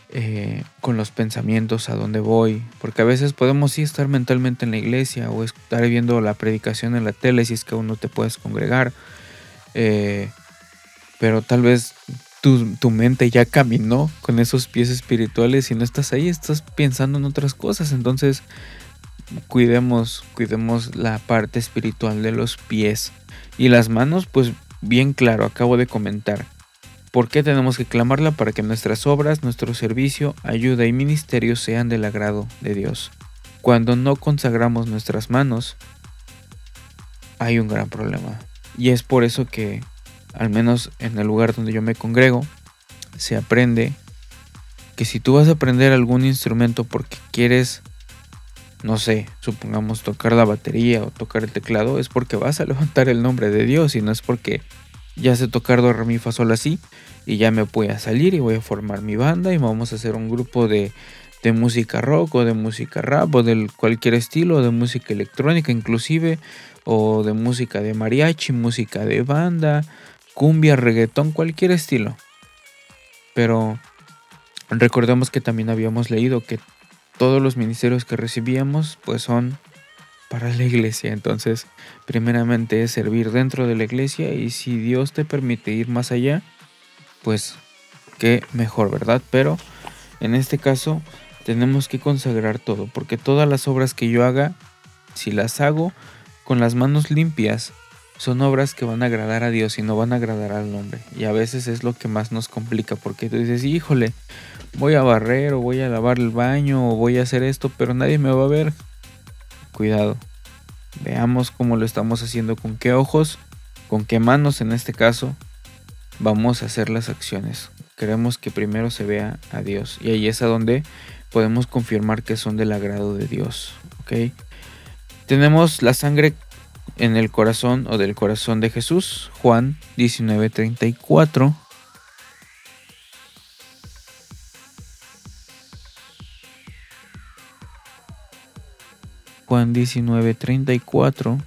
eh, con los pensamientos a dónde voy. Porque a veces podemos sí estar mentalmente en la iglesia o estar viendo la predicación en la tele si es que aún no te puedes congregar. Eh, pero tal vez tu, mente ya caminó con esos pies espirituales y no estás ahí, estás pensando en otras cosas. Entonces cuidemos, cuidemos la parte espiritual de los pies. Y las manos, pues bien claro, acabo de comentar. ¿Por qué tenemos que clamarla? Para que nuestras obras, nuestro servicio, ayuda y ministerio sean del agrado de Dios. Cuando no consagramos nuestras manos, hay un gran problema. Y es por eso que, al menos en el lugar donde yo me congrego, se aprende que si tú vas a aprender algún instrumento porque quieres no sé, supongamos tocar la batería o tocar el teclado, es porque vas a levantar el nombre de Dios y no es porque ya sé tocar do, re, mi, fa, sol, así y ya me voy a salir y voy a formar mi banda y vamos a hacer un grupo de, de música rock o de música rap o de cualquier estilo, de música electrónica inclusive o de música de mariachi, música de banda, cumbia, reggaetón, cualquier estilo. Pero recordemos que también habíamos leído que todos los ministerios que recibíamos pues son para la iglesia. Entonces, primeramente es servir dentro de la iglesia y si Dios te permite ir más allá, pues qué mejor, ¿verdad? Pero en este caso tenemos que consagrar todo, porque todas las obras que yo haga, si las hago con las manos limpias, son obras que van a agradar a Dios y no van a agradar al hombre. Y a veces es lo que más nos complica, porque tú dices, híjole, voy a barrer o voy a lavar el baño o voy a hacer esto, pero nadie me va a ver. Cuidado. Veamos cómo lo estamos haciendo, con qué ojos, con qué manos en este caso vamos a hacer las acciones. Queremos que primero se vea a Dios y ahí es a donde podemos confirmar que son del agrado de Dios. ¿ok? Tenemos la sangre en el corazón o del corazón de Jesús, Juan 19:34. Juan 19:34.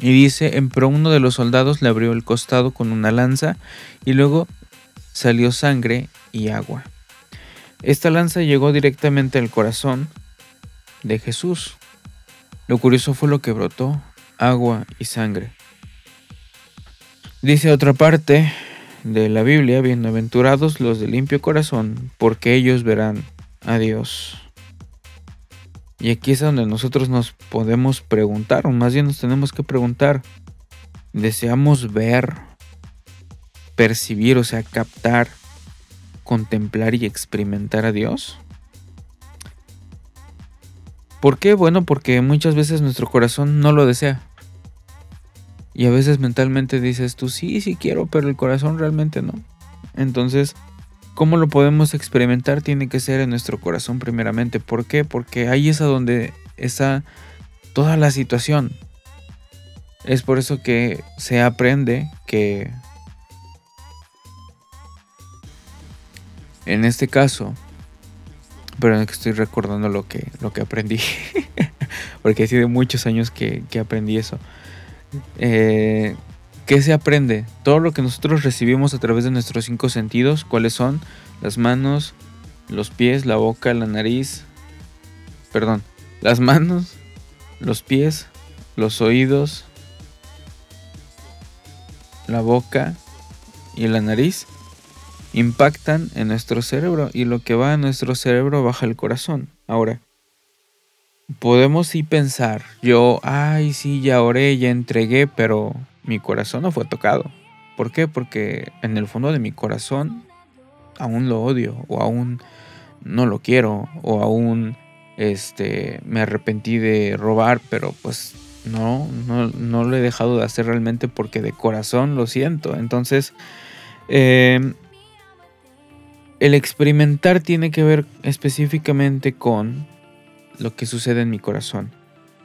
Y dice, pero uno de los soldados le abrió el costado con una lanza y luego salió sangre y agua. Esta lanza llegó directamente al corazón de Jesús. Lo curioso fue lo que brotó, agua y sangre. Dice otra parte de la Biblia, bienaventurados los de limpio corazón, porque ellos verán a Dios. Y aquí es donde nosotros nos podemos preguntar, o más bien nos tenemos que preguntar, ¿deseamos ver, percibir, o sea, captar, contemplar y experimentar a Dios? ¿Por qué? Bueno, porque muchas veces nuestro corazón no lo desea. Y a veces mentalmente dices tú, sí, sí quiero, pero el corazón realmente no. Entonces, ¿Cómo lo podemos experimentar? Tiene que ser en nuestro corazón primeramente. ¿Por qué? Porque ahí es a donde está toda la situación. Es por eso que se aprende que en este caso, pero que estoy recordando lo que, lo que aprendí, *laughs* porque ha sido muchos años que, que aprendí eso. Eh, ¿Qué se aprende? Todo lo que nosotros recibimos a través de nuestros cinco sentidos, ¿cuáles son? Las manos, los pies, la boca, la nariz. Perdón, las manos, los pies, los oídos, la boca y la nariz impactan en nuestro cerebro y lo que va a nuestro cerebro baja el corazón. Ahora, podemos sí pensar, yo, ay, sí, ya oré, ya entregué, pero mi corazón no fue tocado. ¿Por qué? Porque en el fondo de mi corazón aún lo odio o aún no lo quiero o aún este me arrepentí de robar, pero pues no, no, lo he dejado de hacer realmente porque de corazón lo siento. Entonces, em, el experimentar tiene que ver específicamente con lo que sucede en mi corazón.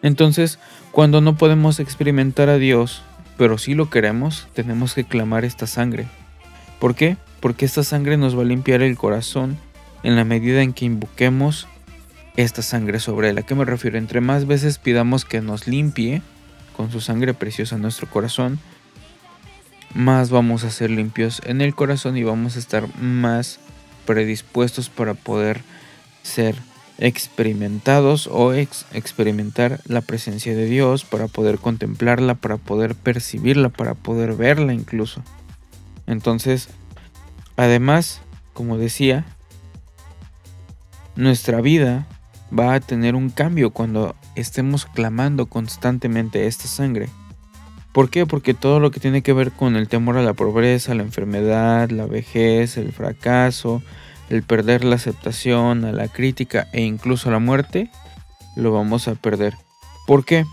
Entonces, cuando no podemos experimentar a Dios pero si lo queremos, tenemos que clamar esta sangre. ¿Por qué? Porque esta sangre nos va a limpiar el corazón en la medida en que invoquemos esta sangre sobre él. ¿A qué me refiero? Entre más veces pidamos que nos limpie con su sangre preciosa nuestro corazón, más vamos a ser limpios en el corazón y vamos a estar más predispuestos para poder ser experimentados o experimentar la presencia de Dios, para poder contemplarla, para poder percibirla, para poder verla incluso. Entonces, además, como decía, nuestra vida va a tener un cambio cuando estemos clamando constantemente esta sangre. ¿Por qué? Porque todo lo que tiene que ver con el temor a la pobreza, la enfermedad, la vejez, el fracaso, el perder la aceptación, a la crítica e incluso a la muerte, lo vamos a perder. ¿Por qué?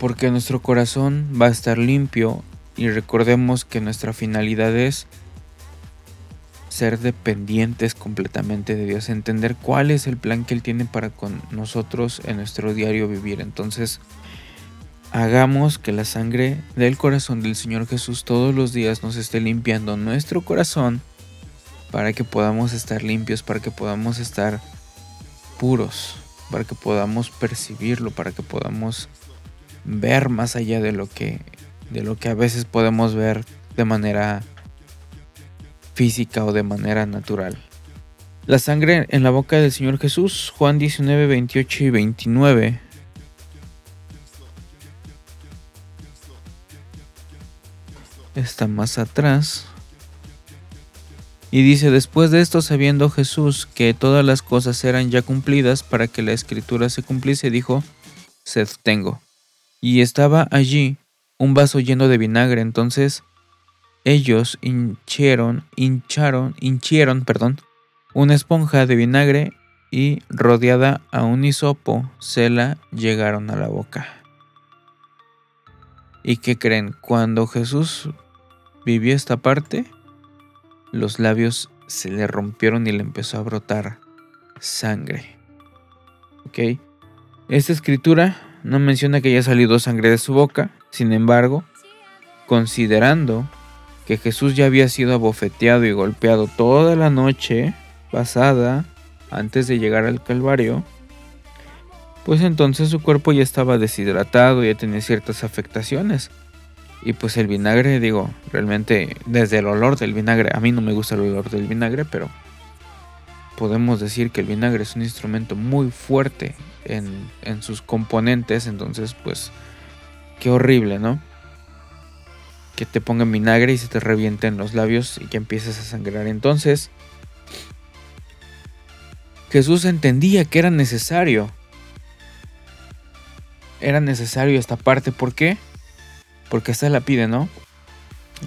Porque nuestro corazón va a estar limpio y recordemos que nuestra finalidad es ser dependientes completamente de Dios, entender cuál es el plan que Él tiene para con nosotros en nuestro diario vivir. Entonces, hagamos que la sangre del corazón del Señor Jesús todos los días nos esté limpiando nuestro corazón para que podamos estar limpios, para que podamos estar puros, para que podamos percibirlo, para que podamos ver más allá de lo que de lo que a veces podemos ver de manera física o de manera natural. La sangre en la boca del Señor Jesús, Juan 19, 28 y 29 está más atrás. Y dice, después de esto, sabiendo Jesús que todas las cosas eran ya cumplidas para que la escritura se cumpliese, dijo, sed tengo. Y estaba allí un vaso lleno de vinagre, entonces ellos hinchieron, hincharon, hinchieron, perdón, una esponja de vinagre y rodeada a un hisopo se la llegaron a la boca. ¿Y qué creen? Cuando Jesús vivió esta parte, los labios se le rompieron y le empezó a brotar sangre. ¿Ok? Esta escritura no menciona que haya salido sangre de su boca, sin embargo, considerando que Jesús ya había sido abofeteado y golpeado toda la noche pasada antes de llegar al Calvario, pues entonces su cuerpo ya estaba deshidratado, ya tenía ciertas afectaciones. Y pues el vinagre, digo, realmente desde el olor del vinagre, a mí no me gusta el olor del vinagre, pero podemos decir que el vinagre es un instrumento muy fuerte en, en sus componentes, entonces pues qué horrible, ¿no? Que te pongan vinagre y se te revienten los labios y que empieces a sangrar. Entonces, Jesús entendía que era necesario era necesario esta parte. ¿Por qué? Porque esta la pide, ¿no?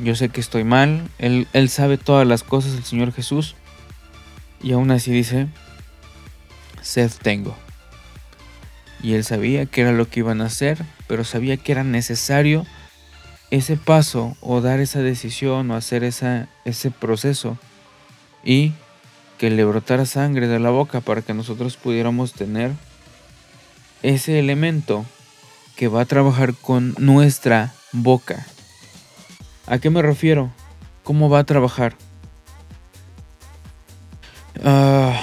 Yo sé que estoy mal. Él, él sabe todas las cosas, el Señor Jesús. Y aún así dice, sed tengo. Y él sabía que era lo que iban a hacer, pero sabía que era necesario ese paso o dar esa decisión o hacer esa, ese proceso. Y que le brotara sangre de la boca para que nosotros pudiéramos tener ese elemento que va a trabajar con nuestra boca. ¿A qué me refiero? ¿Cómo va a trabajar? Ah,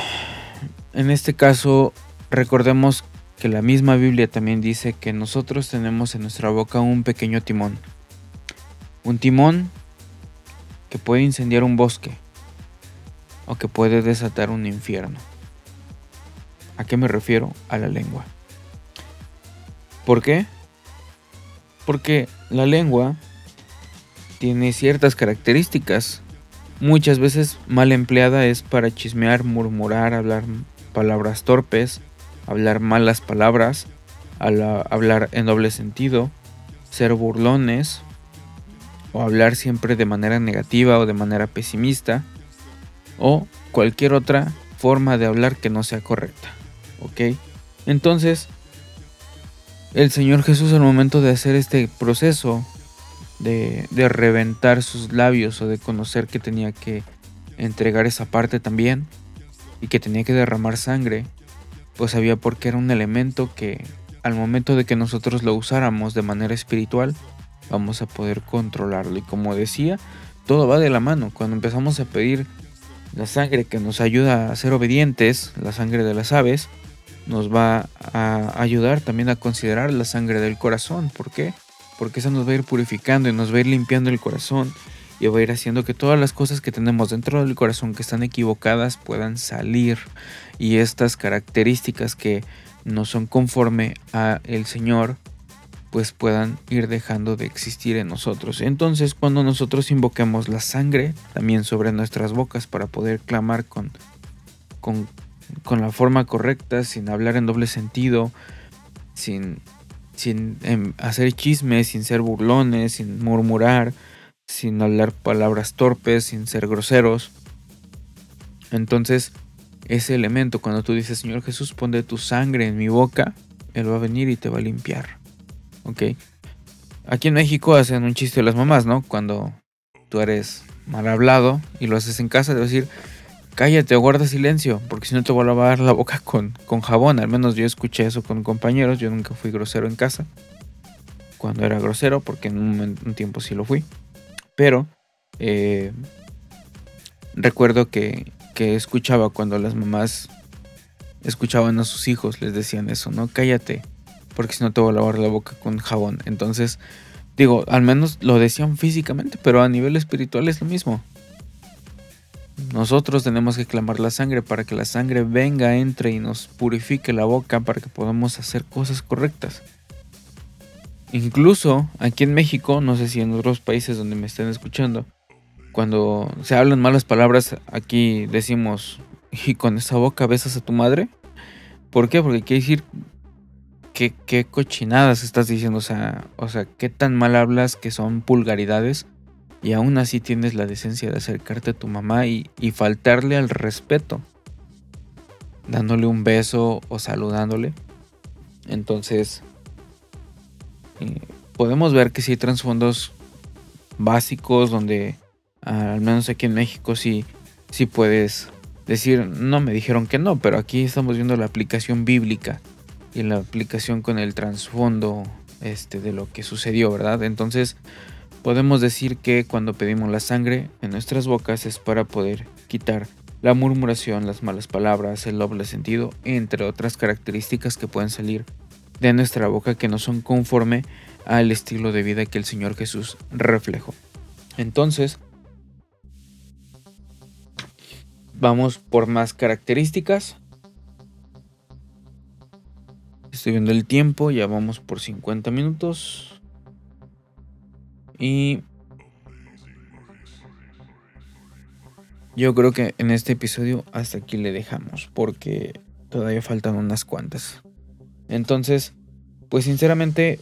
en este caso, recordemos que la misma Biblia también dice que nosotros tenemos en nuestra boca un pequeño timón. Un timón que puede incendiar un bosque o que puede desatar un infierno. ¿A qué me refiero? A la lengua. ¿Por qué? Porque la lengua tiene ciertas características. Muchas veces mal empleada es para chismear, murmurar, hablar palabras torpes, hablar malas palabras, hablar en doble sentido, ser burlones o hablar siempre de manera negativa o de manera pesimista o cualquier otra forma de hablar que no sea correcta. ¿Ok? Entonces, el Señor Jesús al momento de hacer este proceso de, reventar sus labios o de conocer que tenía que entregar esa parte también y que tenía que derramar sangre, pues sabía porque era un elemento que al momento de que nosotros lo usáramos de manera espiritual, vamos a poder controlarlo. Y como decía, todo va de la mano. Cuando empezamos a pedir la sangre que nos ayuda a ser obedientes, la sangre de las aves, nos va a ayudar también a considerar la sangre del corazón. ¿Por qué? Porque eso nos va a ir purificando y nos va a ir limpiando el corazón y va a ir haciendo que todas las cosas que tenemos dentro del corazón que están equivocadas puedan salir y estas características que no son conforme a el Señor pues puedan ir dejando de existir en nosotros. Entonces cuando nosotros invoquemos la sangre también sobre nuestras bocas para poder clamar con, con la forma correcta, sin hablar en doble sentido, sin, sin em, hacer chismes, sin ser burlones, sin murmurar, sin hablar palabras torpes, sin ser groseros. Entonces, ese elemento, cuando tú dices, Señor Jesús, pon de tu sangre en mi boca, Él va a venir y te va a limpiar. ¿Ok? Aquí en México hacen un chiste de las mamás, ¿no? Cuando tú eres mal hablado y lo haces en casa, debo decir, cállate o guarda silencio, porque si no te voy a lavar la boca con, con jabón. Al menos yo escuché eso con compañeros, yo nunca fui grosero en casa. Cuando era grosero, porque en un, tiempo sí lo fui. Pero eh, recuerdo que, que escuchaba cuando las mamás escuchaban a sus hijos, les decían eso, ¿no? Cállate, porque si no te voy a lavar la boca con jabón. Entonces, digo, al menos lo decían físicamente, pero a nivel espiritual es lo mismo. Nosotros tenemos que clamar la sangre para que la sangre venga, entre y nos purifique la boca para que podamos hacer cosas correctas. Incluso aquí en México, no sé si en otros países donde me estén escuchando, cuando se hablan malas palabras, aquí decimos, y con esa boca besas a tu madre. ¿Por qué? Porque quiere decir qué, cochinadas estás diciendo, o sea, o sea, qué tan mal hablas que son pulgaridades y aún así tienes la decencia de acercarte a tu mamá y, faltarle al respeto. dándole un beso o saludándole. Entonces, eh, podemos ver que sí hay trasfondos básicos donde, al menos aquí en México, sí, sí puedes decir, no me dijeron que no, pero aquí estamos viendo la aplicación bíblica y la aplicación con el trasfondo este, de lo que sucedió, ¿verdad? Entonces, podemos decir que cuando pedimos la sangre en nuestras bocas es para poder quitar la murmuración, las malas palabras, el doble sentido, entre otras características que pueden salir de nuestra boca que no son conforme al estilo de vida que el Señor Jesús reflejó. Entonces, vamos por más características. Estoy viendo el tiempo, ya vamos por 50 minutos. Y yo creo que en este episodio hasta aquí le dejamos, porque todavía faltan unas cuantas. Entonces, pues sinceramente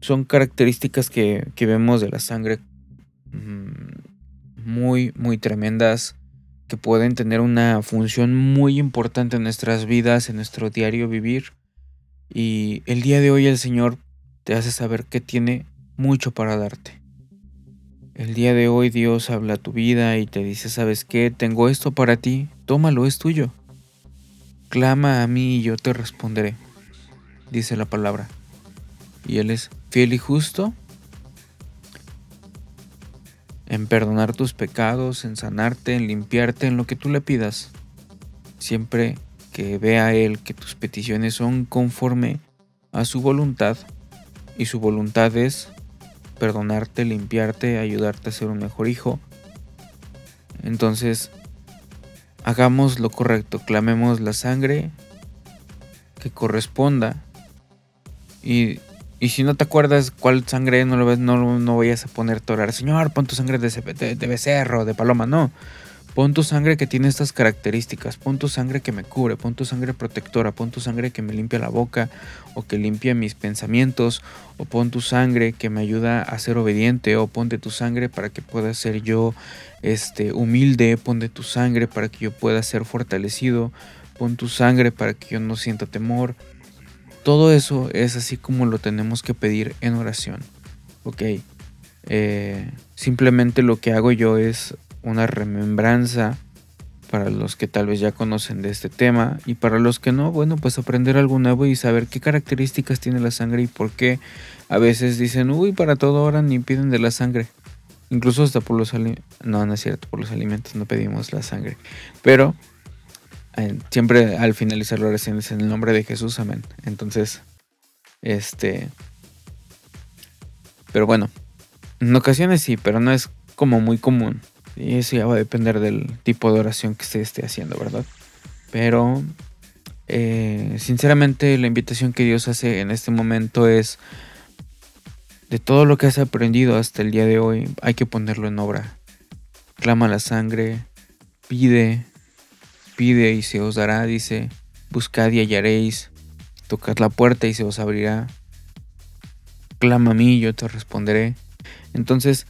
son características que, vemos de la sangre mm, muy, muy tremendas, que pueden tener una función muy importante en nuestras vidas, en nuestro diario vivir. Y el día de hoy el Señor te hace saber que tiene mucho para darte. El día de hoy Dios habla a tu vida y te dice, ¿sabes qué? Tengo esto para ti, tómalo, es tuyo. Clama a mí y yo te responderé dice la palabra. Y Él es fiel y justo en perdonar tus pecados, en sanarte, en limpiarte, en lo que tú le pidas. Siempre que vea Él que tus peticiones son conforme a su voluntad y su voluntad es perdonarte, limpiarte, ayudarte a ser un mejor hijo. Entonces, hagamos lo correcto, clamemos la sangre que corresponda y, si no te acuerdas cuál sangre, no lo ves, no, no vayas a poner a orar, Señor, pon tu sangre de, de, becerro, de paloma, no. Pon tu sangre que tiene estas características, pon tu sangre que me cubre, pon tu sangre protectora, pon tu sangre que me limpia la boca o que limpia mis pensamientos, o pon tu sangre que me ayuda a ser obediente, o ponte tu sangre para que pueda ser yo este, humilde, ponte tu sangre para que yo pueda ser fortalecido, pon tu sangre para que yo no sienta temor, todo eso es así como lo tenemos que pedir en oración. Ok. Eh, simplemente lo que hago yo es una remembranza para los que tal vez ya conocen de este tema y para los que no, bueno, pues aprender algo nuevo y saber qué características tiene la sangre y por qué a veces dicen, uy, para todo ahora ni piden de la sangre. Incluso hasta por los alimentos, no, no es cierto, por los alimentos no pedimos la sangre. Pero siempre al finalizar la oración es en el nombre de Jesús, amén. Entonces, este... Pero bueno, en ocasiones sí, pero no es como muy común. Y eso ya va a depender del tipo de oración que se esté haciendo, ¿verdad? Pero, eh, sinceramente, la invitación que Dios hace en este momento es, de todo lo que has aprendido hasta el día de hoy, hay que ponerlo en obra. Clama la sangre, pide, Pide y se os dará, dice, buscad y hallaréis, tocad la puerta y se os abrirá. Clama a mí, yo te responderé. Entonces,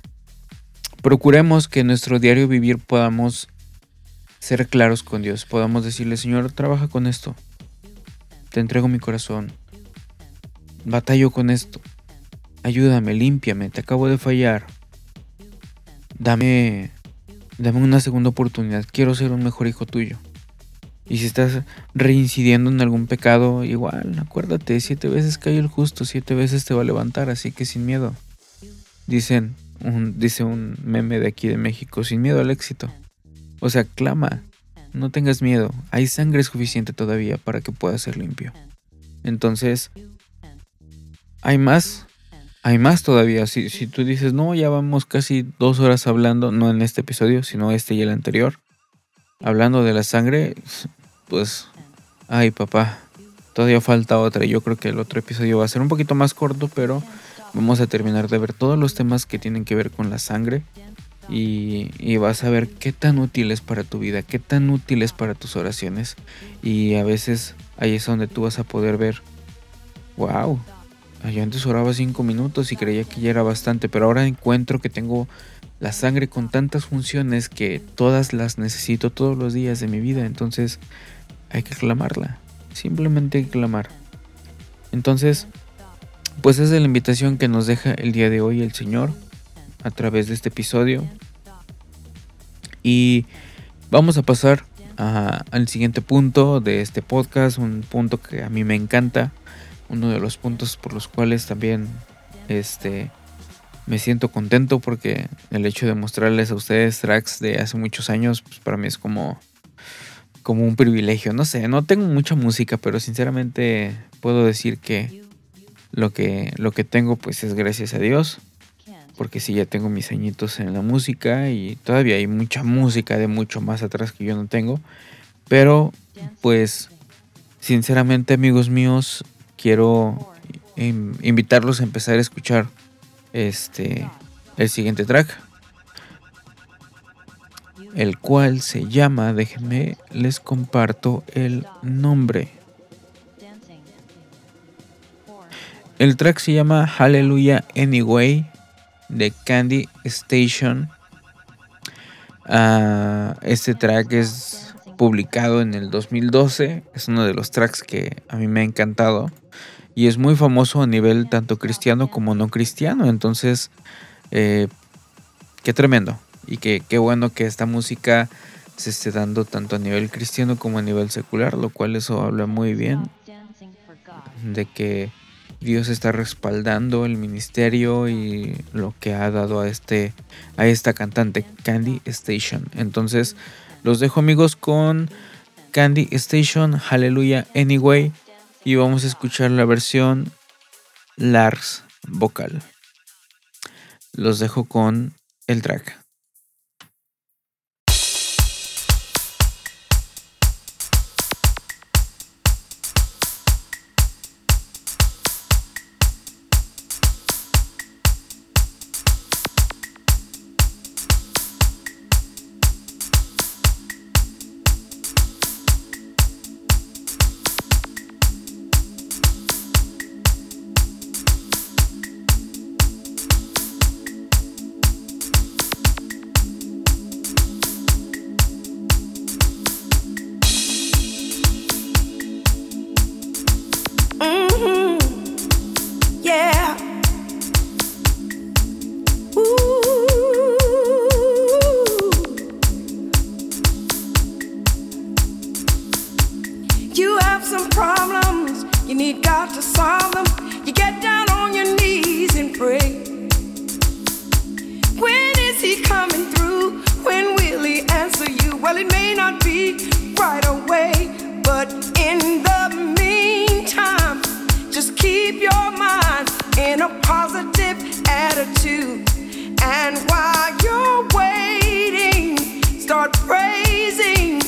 procuremos que en nuestro diario vivir podamos ser claros con Dios, podamos decirle, Señor, trabaja con esto. Te entrego mi corazón. Batallo con esto. Ayúdame, límpiame, te acabo de fallar. Dame dame una segunda oportunidad. Quiero ser un mejor hijo tuyo. Y si estás reincidiendo en algún pecado, igual, acuérdate, siete veces cae el justo, siete veces te va a levantar, así que sin miedo. Dicen, un, dice un meme de aquí de México, sin miedo al éxito. O sea, clama, no tengas miedo, hay sangre suficiente todavía para que puedas ser limpio. Entonces, hay más, hay más todavía. Si, si tú dices, no, ya vamos casi dos horas hablando, no en este episodio, sino este y el anterior hablando de la sangre, pues, ay papá, todavía falta otra. Yo creo que el otro episodio va a ser un poquito más corto, pero vamos a terminar de ver todos los temas que tienen que ver con la sangre. Y, vas a ver qué tan útil es para tu vida, qué tan útil es para tus oraciones. Y a veces ahí es donde tú vas a poder ver, wow, yo antes oraba cinco minutos y creía que ya era bastante, pero ahora encuentro que tengo la sangre con tantas funciones que todas las necesito todos los días de mi vida. Entonces hay que clamarla. Simplemente hay que clamar. Entonces, pues esa es la invitación que nos deja el día de hoy el Señor a través de este episodio. Y vamos a pasar al siguiente punto de este podcast, un punto que a mí me encanta, uno de los puntos por los cuales también este, me siento contento porque el hecho de mostrarles a ustedes tracks de hace muchos años, pues para mí es como, como un privilegio. No sé, no tengo mucha música, pero sinceramente puedo decir que lo que, lo que tengo pues es gracias a Dios. Porque sí, ya tengo mis añitos en la música y todavía hay mucha música de mucho más atrás que yo no tengo. Pero pues sinceramente amigos míos, quiero invitarlos a empezar a escuchar este el siguiente track el cual se llama déjenme les comparto el nombre el track se llama Hallelujah Anyway de Candy Station. Ah, este track es publicado en el 2012 es uno de los tracks que a mí me ha encantado. Y es muy famoso a nivel tanto cristiano como no cristiano. Entonces, eh, qué tremendo. Y qué, qué bueno que esta música se esté dando tanto a nivel cristiano como a nivel secular, lo cual eso habla muy bien de que Dios está respaldando el ministerio y lo que ha dado a este a esta cantante Candy Station. Entonces, los dejo amigos con Candy Station, Hallelujah Anyway y vamos a escuchar la versión Lars vocal. Los dejo con el track. to solve them, you get down on your knees and pray. When is he coming through? When will he answer you? Well, it may not be right away, but in the meantime, just keep your mind in a positive attitude. And while you're waiting, start praising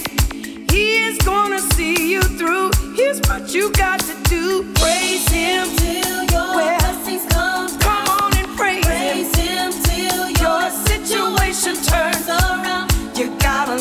is gonna see you through. Here's what you got to do. Praise him till your well, blessings come. Down. Come on and praise, praise him. till your, your situation turns around. You gotta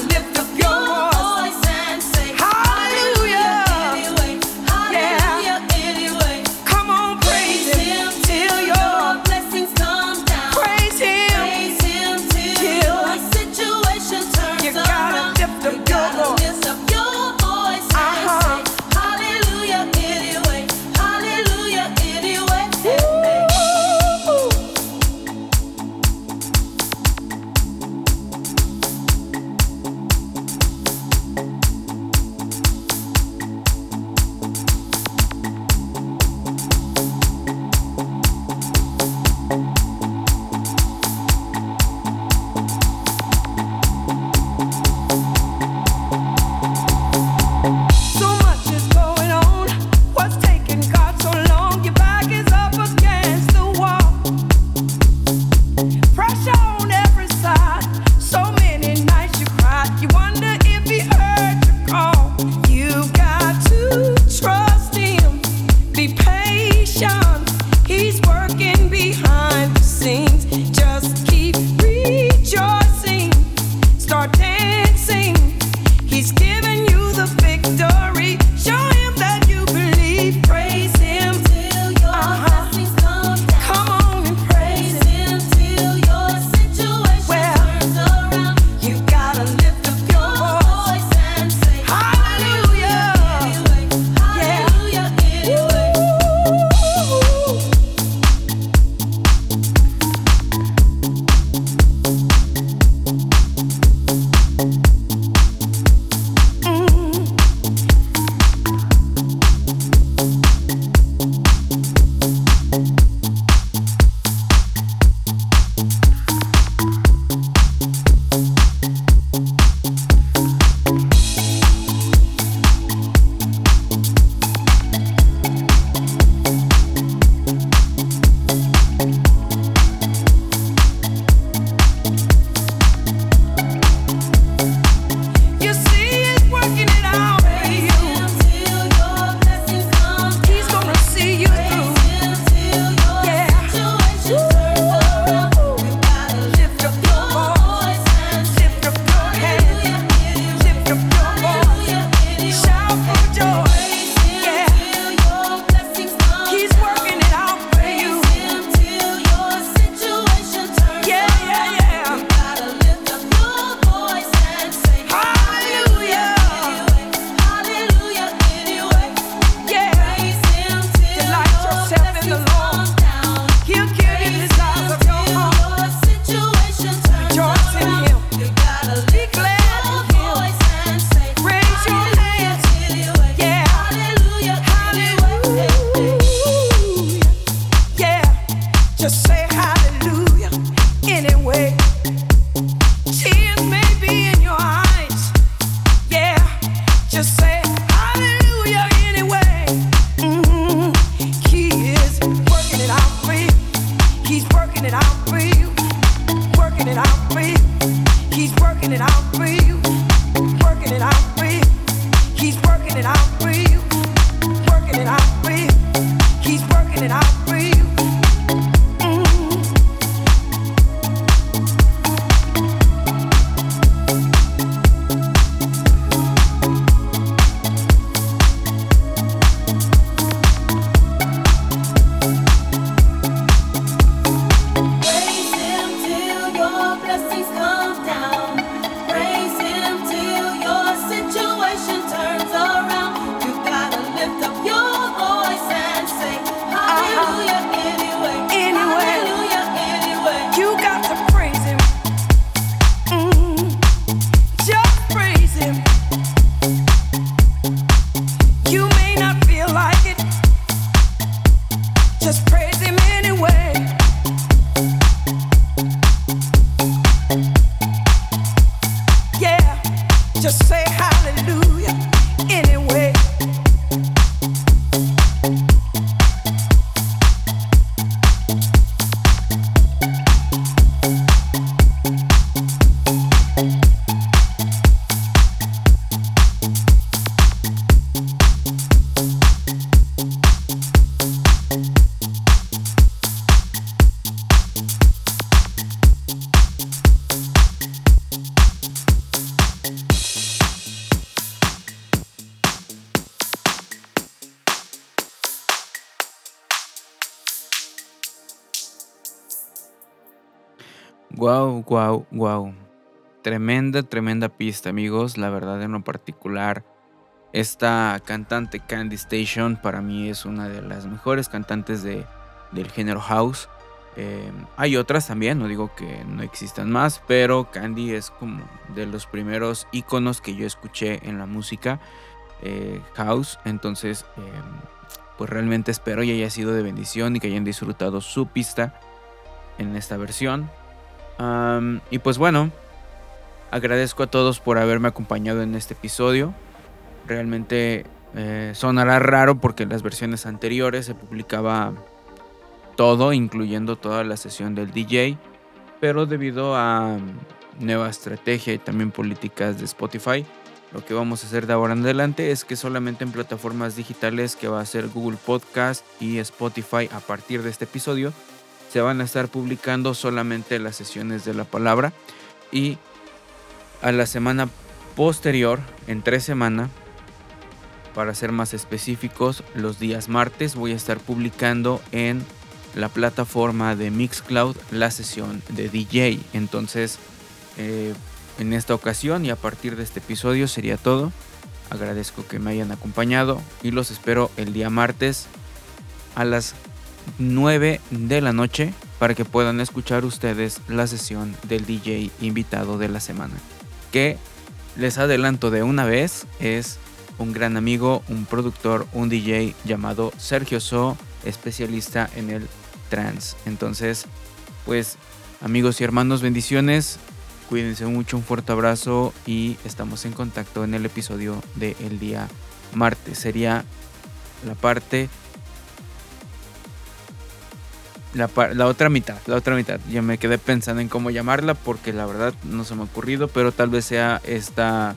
Tremenda, tremenda pista, amigos. La verdad, en lo particular, esta cantante Candy Station para mí es una de las mejores cantantes de, del género house. Eh, hay otras también, no digo que no existan más, pero Candy es como de los primeros iconos que yo escuché en la música eh, house. Entonces, eh, pues realmente espero y haya sido de bendición y que hayan disfrutado su pista en esta versión y pues bueno, agradezco a todos por haberme acompañado en este episodio. Realmente eh, sonará raro porque en las versiones anteriores se publicaba todo, incluyendo toda la sesión del DJ. Pero debido a nueva estrategia y también políticas de Spotify, lo que vamos a hacer de ahora en adelante es que solamente en plataformas digitales que va a ser Google Podcast y Spotify a partir de este episodio se van a estar publicando solamente las sesiones de la palabra y a la semana posterior, en tres semanas, para ser más específicos, los días martes voy a estar publicando en la plataforma de Mixcloud la sesión de DJ. Entonces, eh, en esta ocasión y a partir de este episodio sería todo. Agradezco que me hayan acompañado y los espero el día martes a las 9 de la noche para que puedan escuchar ustedes la sesión del DJ invitado de la semana. Que les adelanto de una vez es un gran amigo, un productor, un DJ llamado Sergio So, especialista en el trance. Entonces, pues amigos y hermanos, bendiciones. Cuídense mucho, un fuerte abrazo y estamos en contacto en el episodio del día martes. Sería la parte la, otra mitad, la otra mitad. Ya me quedé pensando en cómo llamarla porque la verdad no se me ha ocurrido, pero tal vez sea esta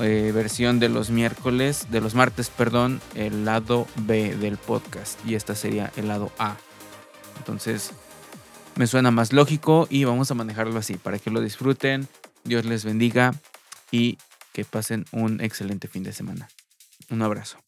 eh, versión de los miércoles, de los martes, perdón, el lado B del podcast y esta sería el lado A. Entonces, me suena más lógico y vamos a manejarlo así para que lo disfruten. Dios les bendiga y que pasen un excelente fin de semana. Un abrazo.